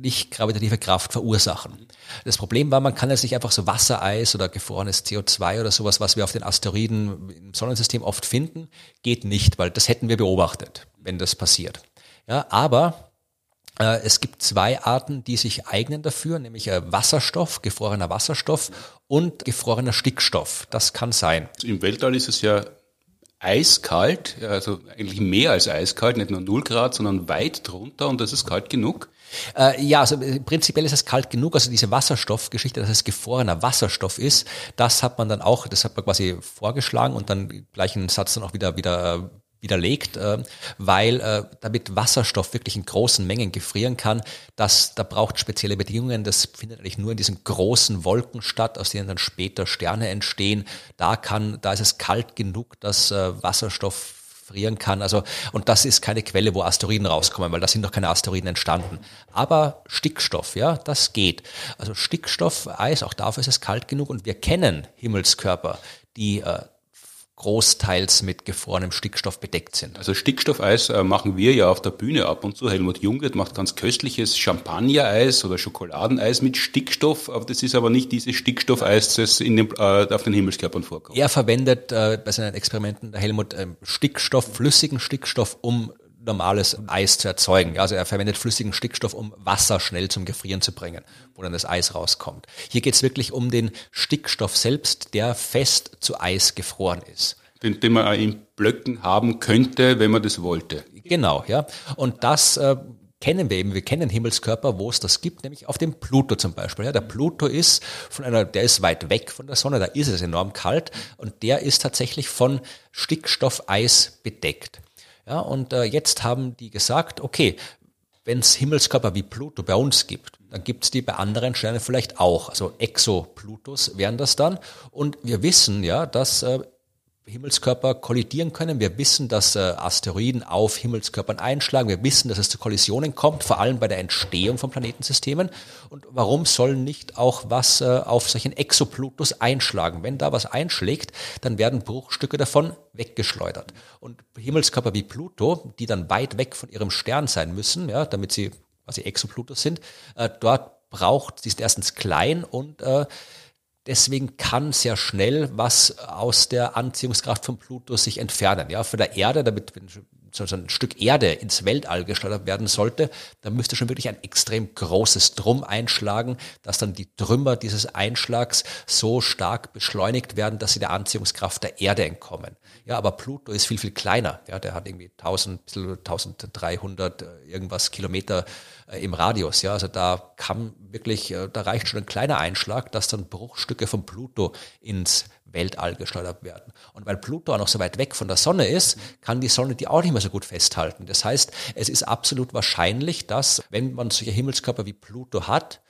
nicht gravitative Kraft verursachen. Das Problem war, man kann jetzt nicht einfach so Wassereis oder gefrorenes CO2 oder sowas, was wir auf den Asteroiden im Sonnensystem oft finden, geht nicht, weil das hätten wir beobachtet, wenn das passiert. Ja, aber äh, es gibt zwei Arten, die sich eignen dafür, nämlich äh, Wasserstoff, gefrorener Wasserstoff und gefrorener Stickstoff. Das kann sein. Im Weltall ist es ja eiskalt, also eigentlich mehr als eiskalt, nicht nur 0 Grad, sondern weit drunter und das ist kalt genug. Äh, ja, also äh, prinzipiell ist es kalt genug. Also diese Wasserstoffgeschichte, dass es gefrorener Wasserstoff ist, das hat man dann auch, das hat man quasi vorgeschlagen und dann gleich einen Satz dann auch wieder wieder widerlegt, äh, weil äh, damit Wasserstoff wirklich in großen Mengen gefrieren kann, das, da braucht spezielle Bedingungen. Das findet eigentlich nur in diesen großen Wolken statt, aus denen dann später Sterne entstehen. Da kann, da ist es kalt genug, dass äh, Wasserstoff frieren kann. Also, und das ist keine Quelle, wo Asteroiden rauskommen, weil da sind noch keine Asteroiden entstanden. Aber Stickstoff, ja, das geht. Also Stickstoff, Eis, auch dafür ist es kalt genug und wir kennen Himmelskörper, die äh, großteils mit gefrorenem Stickstoff bedeckt sind. Also Stickstoffeis äh, machen wir ja auf der Bühne ab und zu. Helmut Jungert macht ganz köstliches Champagnereis oder Schokoladeneis mit Stickstoff, aber das ist aber nicht dieses Stickstoffeis, das in dem, äh, auf den Himmelskörpern vorkommt. Er verwendet äh, bei seinen Experimenten, der Helmut, äh, Stickstoff, flüssigen Stickstoff, um normales Eis zu erzeugen. Also er verwendet flüssigen Stickstoff, um Wasser schnell zum Gefrieren zu bringen, wo dann das Eis rauskommt. Hier geht es wirklich um den Stickstoff selbst, der fest zu Eis gefroren ist. Den, den man in Blöcken haben könnte, wenn man das wollte. Genau, ja. Und das äh, kennen wir eben. Wir kennen Himmelskörper, wo es das gibt, nämlich auf dem Pluto zum Beispiel. Ja, der Pluto ist von einer, der ist weit weg von der Sonne, da ist es enorm kalt und der ist tatsächlich von Stickstoffeis bedeckt. Ja, und äh, jetzt haben die gesagt, okay, wenn es Himmelskörper wie Pluto bei uns gibt, dann gibt es die bei anderen Sternen vielleicht auch. Also Exoplutos wären das dann. Und wir wissen ja, dass äh, Himmelskörper kollidieren können. Wir wissen, dass äh, Asteroiden auf Himmelskörpern einschlagen. Wir wissen, dass es zu Kollisionen kommt, vor allem bei der Entstehung von Planetensystemen. Und warum soll nicht auch was äh, auf solchen Exoplutus einschlagen? Wenn da was einschlägt, dann werden Bruchstücke davon weggeschleudert. Und Himmelskörper wie Pluto, die dann weit weg von ihrem Stern sein müssen, ja, damit sie quasi Exoplutus sind, äh, dort braucht, sie ist erstens klein und äh, Deswegen kann sehr schnell was aus der Anziehungskraft von Pluto sich entfernen. Ja, für der Erde, damit so ein Stück Erde ins Weltall geschleudert werden sollte, da müsste schon wirklich ein extrem großes Drum einschlagen, dass dann die Trümmer dieses Einschlags so stark beschleunigt werden, dass sie der Anziehungskraft der Erde entkommen. Ja, aber Pluto ist viel, viel kleiner. Ja, der hat irgendwie 1000, 1300 äh, irgendwas Kilometer äh, im Radius. Ja, also da kann wirklich, äh, da reicht schon ein kleiner Einschlag, dass dann Bruchstücke von Pluto ins Weltall geschleudert werden. Und weil Pluto auch noch so weit weg von der Sonne ist, kann die Sonne die auch nicht mehr so gut festhalten. Das heißt, es ist absolut wahrscheinlich, dass, wenn man solche Himmelskörper wie Pluto hat,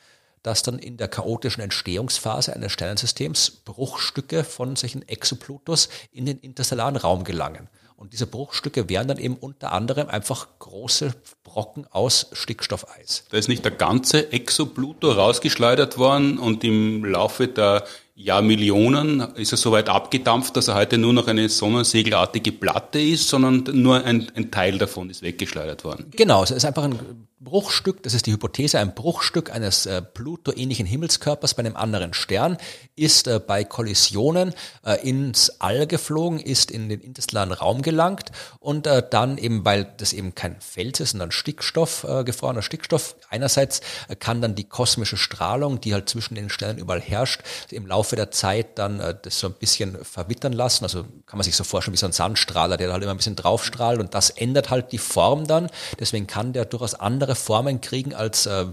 dass dann in der chaotischen Entstehungsphase eines Sternensystems Bruchstücke von solchen Exoplutos in den interstellaren Raum gelangen. Und diese Bruchstücke wären dann eben unter anderem einfach große Brocken aus Stickstoffeis. Da ist nicht der ganze Exopluto rausgeschleudert worden und im Laufe der Jahrmillionen ist er so weit abgedampft, dass er heute nur noch eine sonnensegelartige Platte ist, sondern nur ein, ein Teil davon ist weggeschleudert worden. Genau, es ist einfach ein Bruchstück, das ist die Hypothese, ein Bruchstück eines äh, Pluto-ähnlichen Himmelskörpers bei einem anderen Stern ist äh, bei Kollisionen äh, ins All geflogen, ist in den interstellaren Raum gelangt und äh, dann eben, weil das eben kein Fels ist, sondern Stickstoff, äh, gefrorener Stickstoff, einerseits äh, kann dann die kosmische Strahlung, die halt zwischen den Sternen überall herrscht, im Laufe der Zeit dann das so ein bisschen verwittern lassen. Also kann man sich so vorstellen wie so ein Sandstrahler, der halt immer ein bisschen draufstrahlt und das ändert halt die Form dann. Deswegen kann der durchaus andere andere Formen kriegen als äh,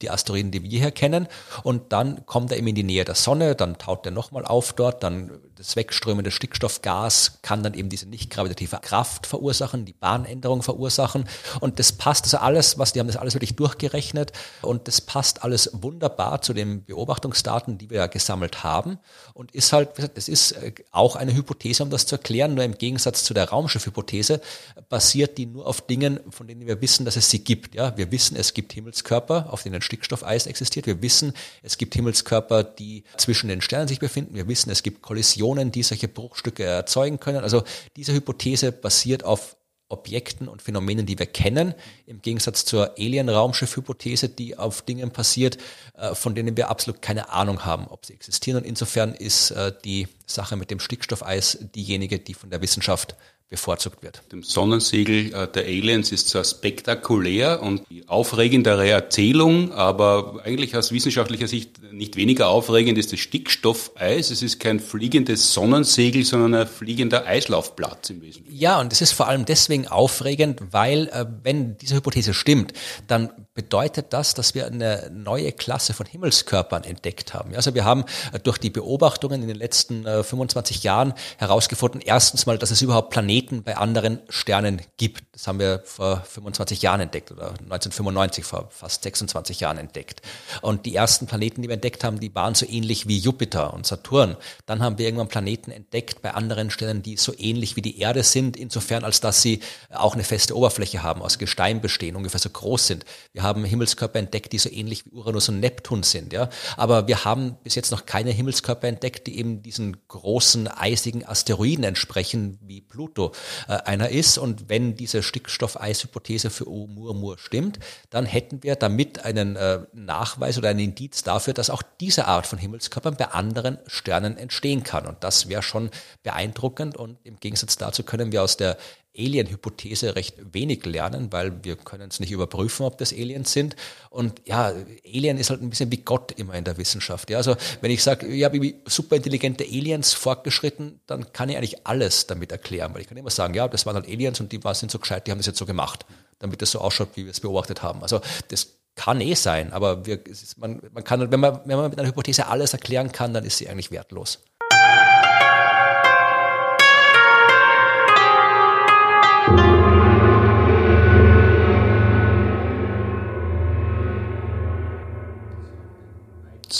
die Asteroiden, die wir hier kennen. Und dann kommt er eben in die Nähe der Sonne, dann taut er nochmal auf dort, dann das wegströmende Stickstoffgas kann dann eben diese nicht gravitative Kraft verursachen, die Bahnänderung verursachen. Und das passt also alles, was die haben das alles wirklich durchgerechnet. Und das passt alles wunderbar zu den Beobachtungsdaten, die wir ja gesammelt haben. Und ist halt, das ist äh, auch eine Hypothese, um das zu erklären. Nur im Gegensatz zu der Raumschiff-Hypothese basiert die nur auf Dingen, von denen wir wissen, dass es sie gibt. Ja, wir wissen, es gibt Himmelskörper, auf denen Stickstoffeis existiert. Wir wissen, es gibt Himmelskörper, die zwischen den Sternen sich befinden. Wir wissen, es gibt Kollisionen, die solche Bruchstücke erzeugen können. Also diese Hypothese basiert auf Objekten und Phänomenen, die wir kennen, im Gegensatz zur Alien-Raumschiff-Hypothese, die auf Dingen passiert, äh, von denen wir absolut keine Ahnung haben, ob sie existieren. Und insofern ist äh, die Sache mit dem Stickstoffeis diejenige, die von der Wissenschaft bevorzugt wird. Dem Sonnensegel äh, der Aliens ist zwar spektakulär und aufregendere Erzählung, aber eigentlich aus wissenschaftlicher Sicht nicht weniger aufregend ist das Stickstoffeis. Es ist kein fliegendes Sonnensegel, sondern ein fliegender Eislaufplatz im Wesentlichen. Ja, und es ist vor allem deswegen aufregend, weil äh, wenn diese Hypothese stimmt, dann bedeutet das, dass wir eine neue Klasse von Himmelskörpern entdeckt haben. Also wir haben äh, durch die Beobachtungen in den letzten 25 Jahren herausgefunden, erstens mal, dass es überhaupt Planeten bei anderen Sternen gibt. Das haben wir vor 25 Jahren entdeckt oder 1995 vor fast 26 Jahren entdeckt. Und die ersten Planeten, die wir entdeckt haben, die waren so ähnlich wie Jupiter und Saturn. Dann haben wir irgendwann Planeten entdeckt bei anderen Sternen, die so ähnlich wie die Erde sind, insofern als dass sie auch eine feste Oberfläche haben, aus Gestein bestehen, ungefähr so groß sind. Wir haben Himmelskörper entdeckt, die so ähnlich wie Uranus und Neptun sind, ja. Aber wir haben bis jetzt noch keine Himmelskörper entdeckt, die eben diesen großen eisigen Asteroiden entsprechen, wie Pluto äh, einer ist. Und wenn diese Stickstoffeishypothese für Oumuamua stimmt, dann hätten wir damit einen äh, Nachweis oder einen Indiz dafür, dass auch diese Art von Himmelskörpern bei anderen Sternen entstehen kann. Und das wäre schon beeindruckend. Und im Gegensatz dazu können wir aus der Alien-Hypothese recht wenig lernen, weil wir können es nicht überprüfen, ob das Aliens sind. Und ja, Alien ist halt ein bisschen wie Gott immer in der Wissenschaft. Ja, also wenn ich sage, ich habe super intelligente Aliens fortgeschritten, dann kann ich eigentlich alles damit erklären, weil ich kann immer sagen, ja, das waren halt Aliens und die sind so gescheit, die haben das jetzt so gemacht, damit das so ausschaut, wie wir es beobachtet haben. Also das kann eh sein, aber wir, man, man kann, wenn man, wenn man mit einer Hypothese alles erklären kann, dann ist sie eigentlich wertlos.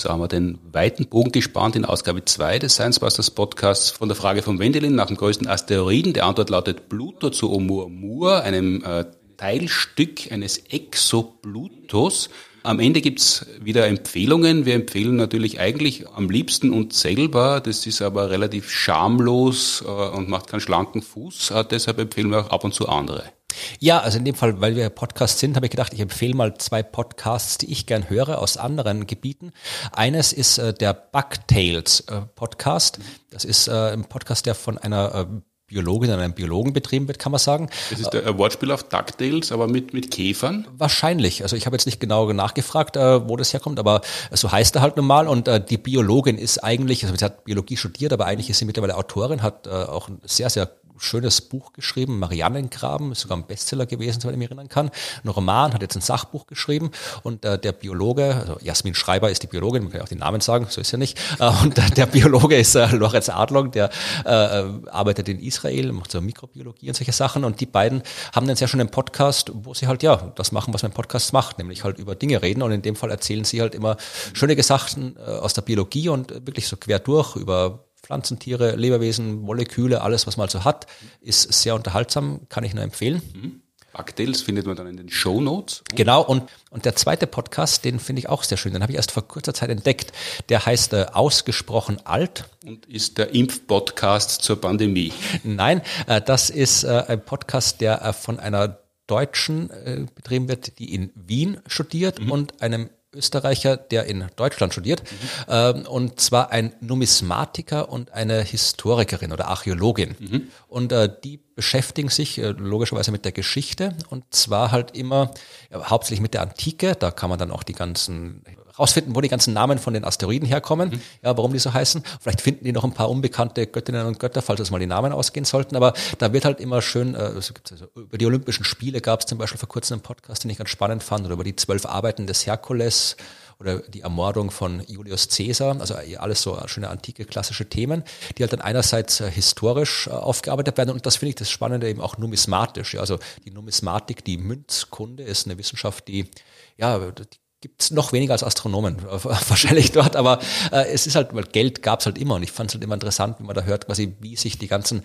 So haben wir den weiten Bogen gespannt in Ausgabe 2 des Science Busters Podcasts von der Frage von Wendelin nach dem größten Asteroiden. Die Antwort lautet Pluto zu Oumuamua, einem äh, Teilstück eines Exoplutos. Am Ende gibt's wieder Empfehlungen. Wir empfehlen natürlich eigentlich am liebsten uns selber. Das ist aber relativ schamlos äh, und macht keinen schlanken Fuß. Äh, deshalb empfehlen wir auch ab und zu andere. Ja, also in dem Fall, weil wir Podcast sind, habe ich gedacht, ich empfehle mal zwei Podcasts, die ich gern höre aus anderen Gebieten. Eines ist äh, der Bugtails äh, Podcast. Das ist äh, ein Podcast, der von einer äh, Biologin an einem Biologen betrieben wird, kann man sagen. Das ist der Wortspiel auf DuckTales, aber mit, mit Käfern? Wahrscheinlich. Also ich habe jetzt nicht genau nachgefragt, äh, wo das herkommt, aber so heißt er halt normal. Und äh, die Biologin ist eigentlich, also sie hat Biologie studiert, aber eigentlich ist sie mittlerweile Autorin, hat äh, auch ein sehr, sehr schönes Buch geschrieben, Mariannengraben, ist sogar ein Bestseller gewesen, soweit ich mich erinnern kann. Ein Roman, hat jetzt ein Sachbuch geschrieben und äh, der Biologe, also Jasmin Schreiber ist die Biologin, man kann ja auch den Namen sagen, so ist ja nicht. Äh, und äh, der Biologe ist äh, Lorenz Adlong, der äh, arbeitet in Israel, macht so Mikrobiologie und solche Sachen und die beiden haben einen sehr schönen Podcast, wo sie halt ja das machen, was man Podcast macht, nämlich halt über Dinge reden und in dem Fall erzählen sie halt immer schöne Sachen äh, aus der Biologie und wirklich so quer durch über Pflanzen, Tiere, Lebewesen, Moleküle, alles, was man also hat, ist sehr unterhaltsam, kann ich nur empfehlen. Mhm. Findet man dann in den Show Notes. Genau, und, und der zweite Podcast, den finde ich auch sehr schön, den habe ich erst vor kurzer Zeit entdeckt. Der heißt äh, Ausgesprochen alt. Und ist der Impfpodcast zur Pandemie? Nein, äh, das ist äh, ein Podcast, der äh, von einer Deutschen äh, betrieben wird, die in Wien studiert mhm. und einem Österreicher, der in Deutschland studiert, mhm. ähm, und zwar ein Numismatiker und eine Historikerin oder Archäologin. Mhm. Und äh, die beschäftigen sich äh, logischerweise mit der Geschichte und zwar halt immer ja, hauptsächlich mit der Antike. Da kann man dann auch die ganzen rausfinden, wo die ganzen Namen von den Asteroiden herkommen, mhm. ja, warum die so heißen. Vielleicht finden die noch ein paar unbekannte Göttinnen und Götter, falls uns mal die Namen ausgehen sollten. Aber da wird halt immer schön, äh, also gibt's also, über die Olympischen Spiele gab es zum Beispiel vor kurzem einen Podcast, den ich ganz spannend fand, oder über die zwölf Arbeiten des Herkules oder die Ermordung von Julius Caesar, also alles so schöne antike klassische Themen, die halt dann einerseits äh, historisch äh, aufgearbeitet werden und das finde ich das Spannende eben auch numismatisch. Ja, also die Numismatik, die Münzkunde ist eine Wissenschaft, die ja, die gibt es noch weniger als Astronomen wahrscheinlich dort, aber äh, es ist halt, weil Geld gab es halt immer und ich fand es halt immer interessant, wenn man da hört, quasi, wie sich die ganzen,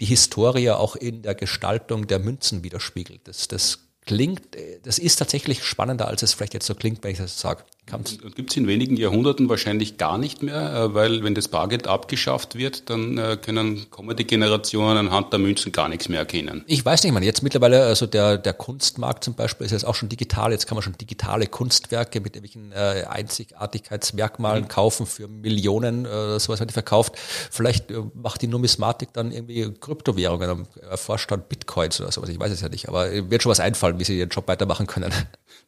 die Historie auch in der Gestaltung der Münzen widerspiegelt. Das, das klingt, äh, das ist tatsächlich spannender, als es vielleicht jetzt so klingt, wenn ich das sage. Und gibt es in wenigen Jahrhunderten wahrscheinlich gar nicht mehr, äh, weil wenn das Bargeld abgeschafft wird, dann äh, können kommende Generationen anhand der Münzen gar nichts mehr erkennen. Ich weiß nicht, man jetzt mittlerweile, also der, der Kunstmarkt zum Beispiel ist jetzt auch schon digital, jetzt kann man schon digitale Kunstwerke mit irgendwelchen äh, Einzigartigkeitsmerkmalen mhm. kaufen für Millionen, äh, sowas wird verkauft. Vielleicht äh, macht die Numismatik dann irgendwie Kryptowährungen, erforscht dann Bitcoins oder sowas, ich weiß es ja nicht, aber wird schon was einfallen, wie sie ihren Job weitermachen können.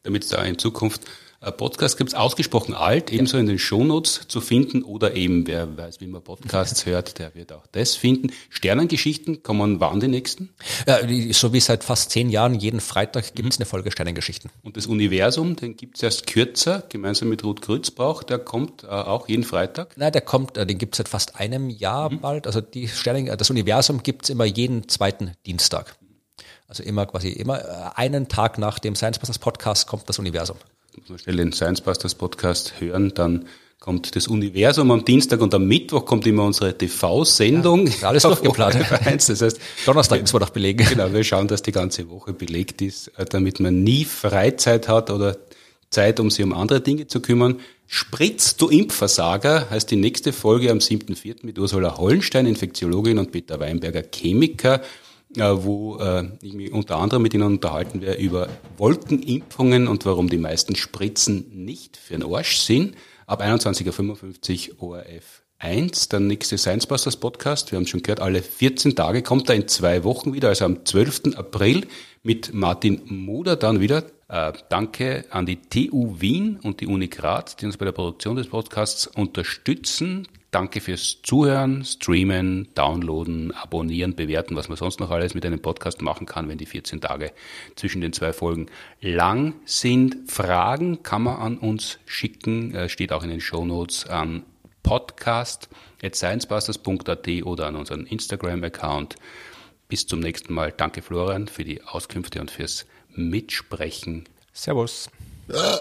Damit es da in Zukunft Podcast gibt es ausgesprochen alt, ebenso in den Shownotes zu finden oder eben, wer weiß, wie man Podcasts hört, der wird auch das finden. Sternengeschichten kommen wann die nächsten? Ja, so wie seit fast zehn Jahren, jeden Freitag gibt es mhm. eine Folge Sternengeschichten. Und das Universum, den gibt es erst kürzer, gemeinsam mit Ruth Grützbauch, der kommt äh, auch jeden Freitag? Nein, der kommt, äh, den gibt es seit fast einem Jahr mhm. bald. Also die Sternen, das Universum gibt es immer jeden zweiten Dienstag. Also immer quasi immer äh, einen Tag nach dem Science Busters Podcast kommt das Universum muss man schnell den Science Busters Podcast hören, dann kommt das Universum am Dienstag und am Mittwoch kommt immer unsere TV-Sendung. Ja, alles durchgeplant. Das heißt, Donnerstag müssen wir noch belegen. Genau, wir schauen, dass die ganze Woche belegt ist, äh, damit man nie Freizeit hat oder Zeit, um sich um andere Dinge zu kümmern. Spritz, du Impfversager, heißt die nächste Folge am 7.4. mit Ursula Hollenstein, Infektiologin und Peter Weinberger, Chemiker wo äh, ich mich unter anderem mit Ihnen unterhalten werde über Wolkenimpfungen und warum die meisten Spritzen nicht für den Arsch sind. Ab 21.55 Uhr ORF 1, der nächste Science Busters Podcast. Wir haben schon gehört, alle 14 Tage kommt er in zwei Wochen wieder, also am 12. April mit Martin Moder dann wieder. Äh, danke an die TU Wien und die Uni Graz, die uns bei der Produktion des Podcasts unterstützen. Danke fürs Zuhören, Streamen, Downloaden, Abonnieren, Bewerten, was man sonst noch alles mit einem Podcast machen kann, wenn die 14 Tage zwischen den zwei Folgen lang sind. Fragen kann man an uns schicken, äh, steht auch in den Show Notes an podcast at sciencebusters.at oder an unseren Instagram-Account. Bis zum nächsten Mal. Danke Florian für die Auskünfte und fürs Mitsprechen. Servus. Ja.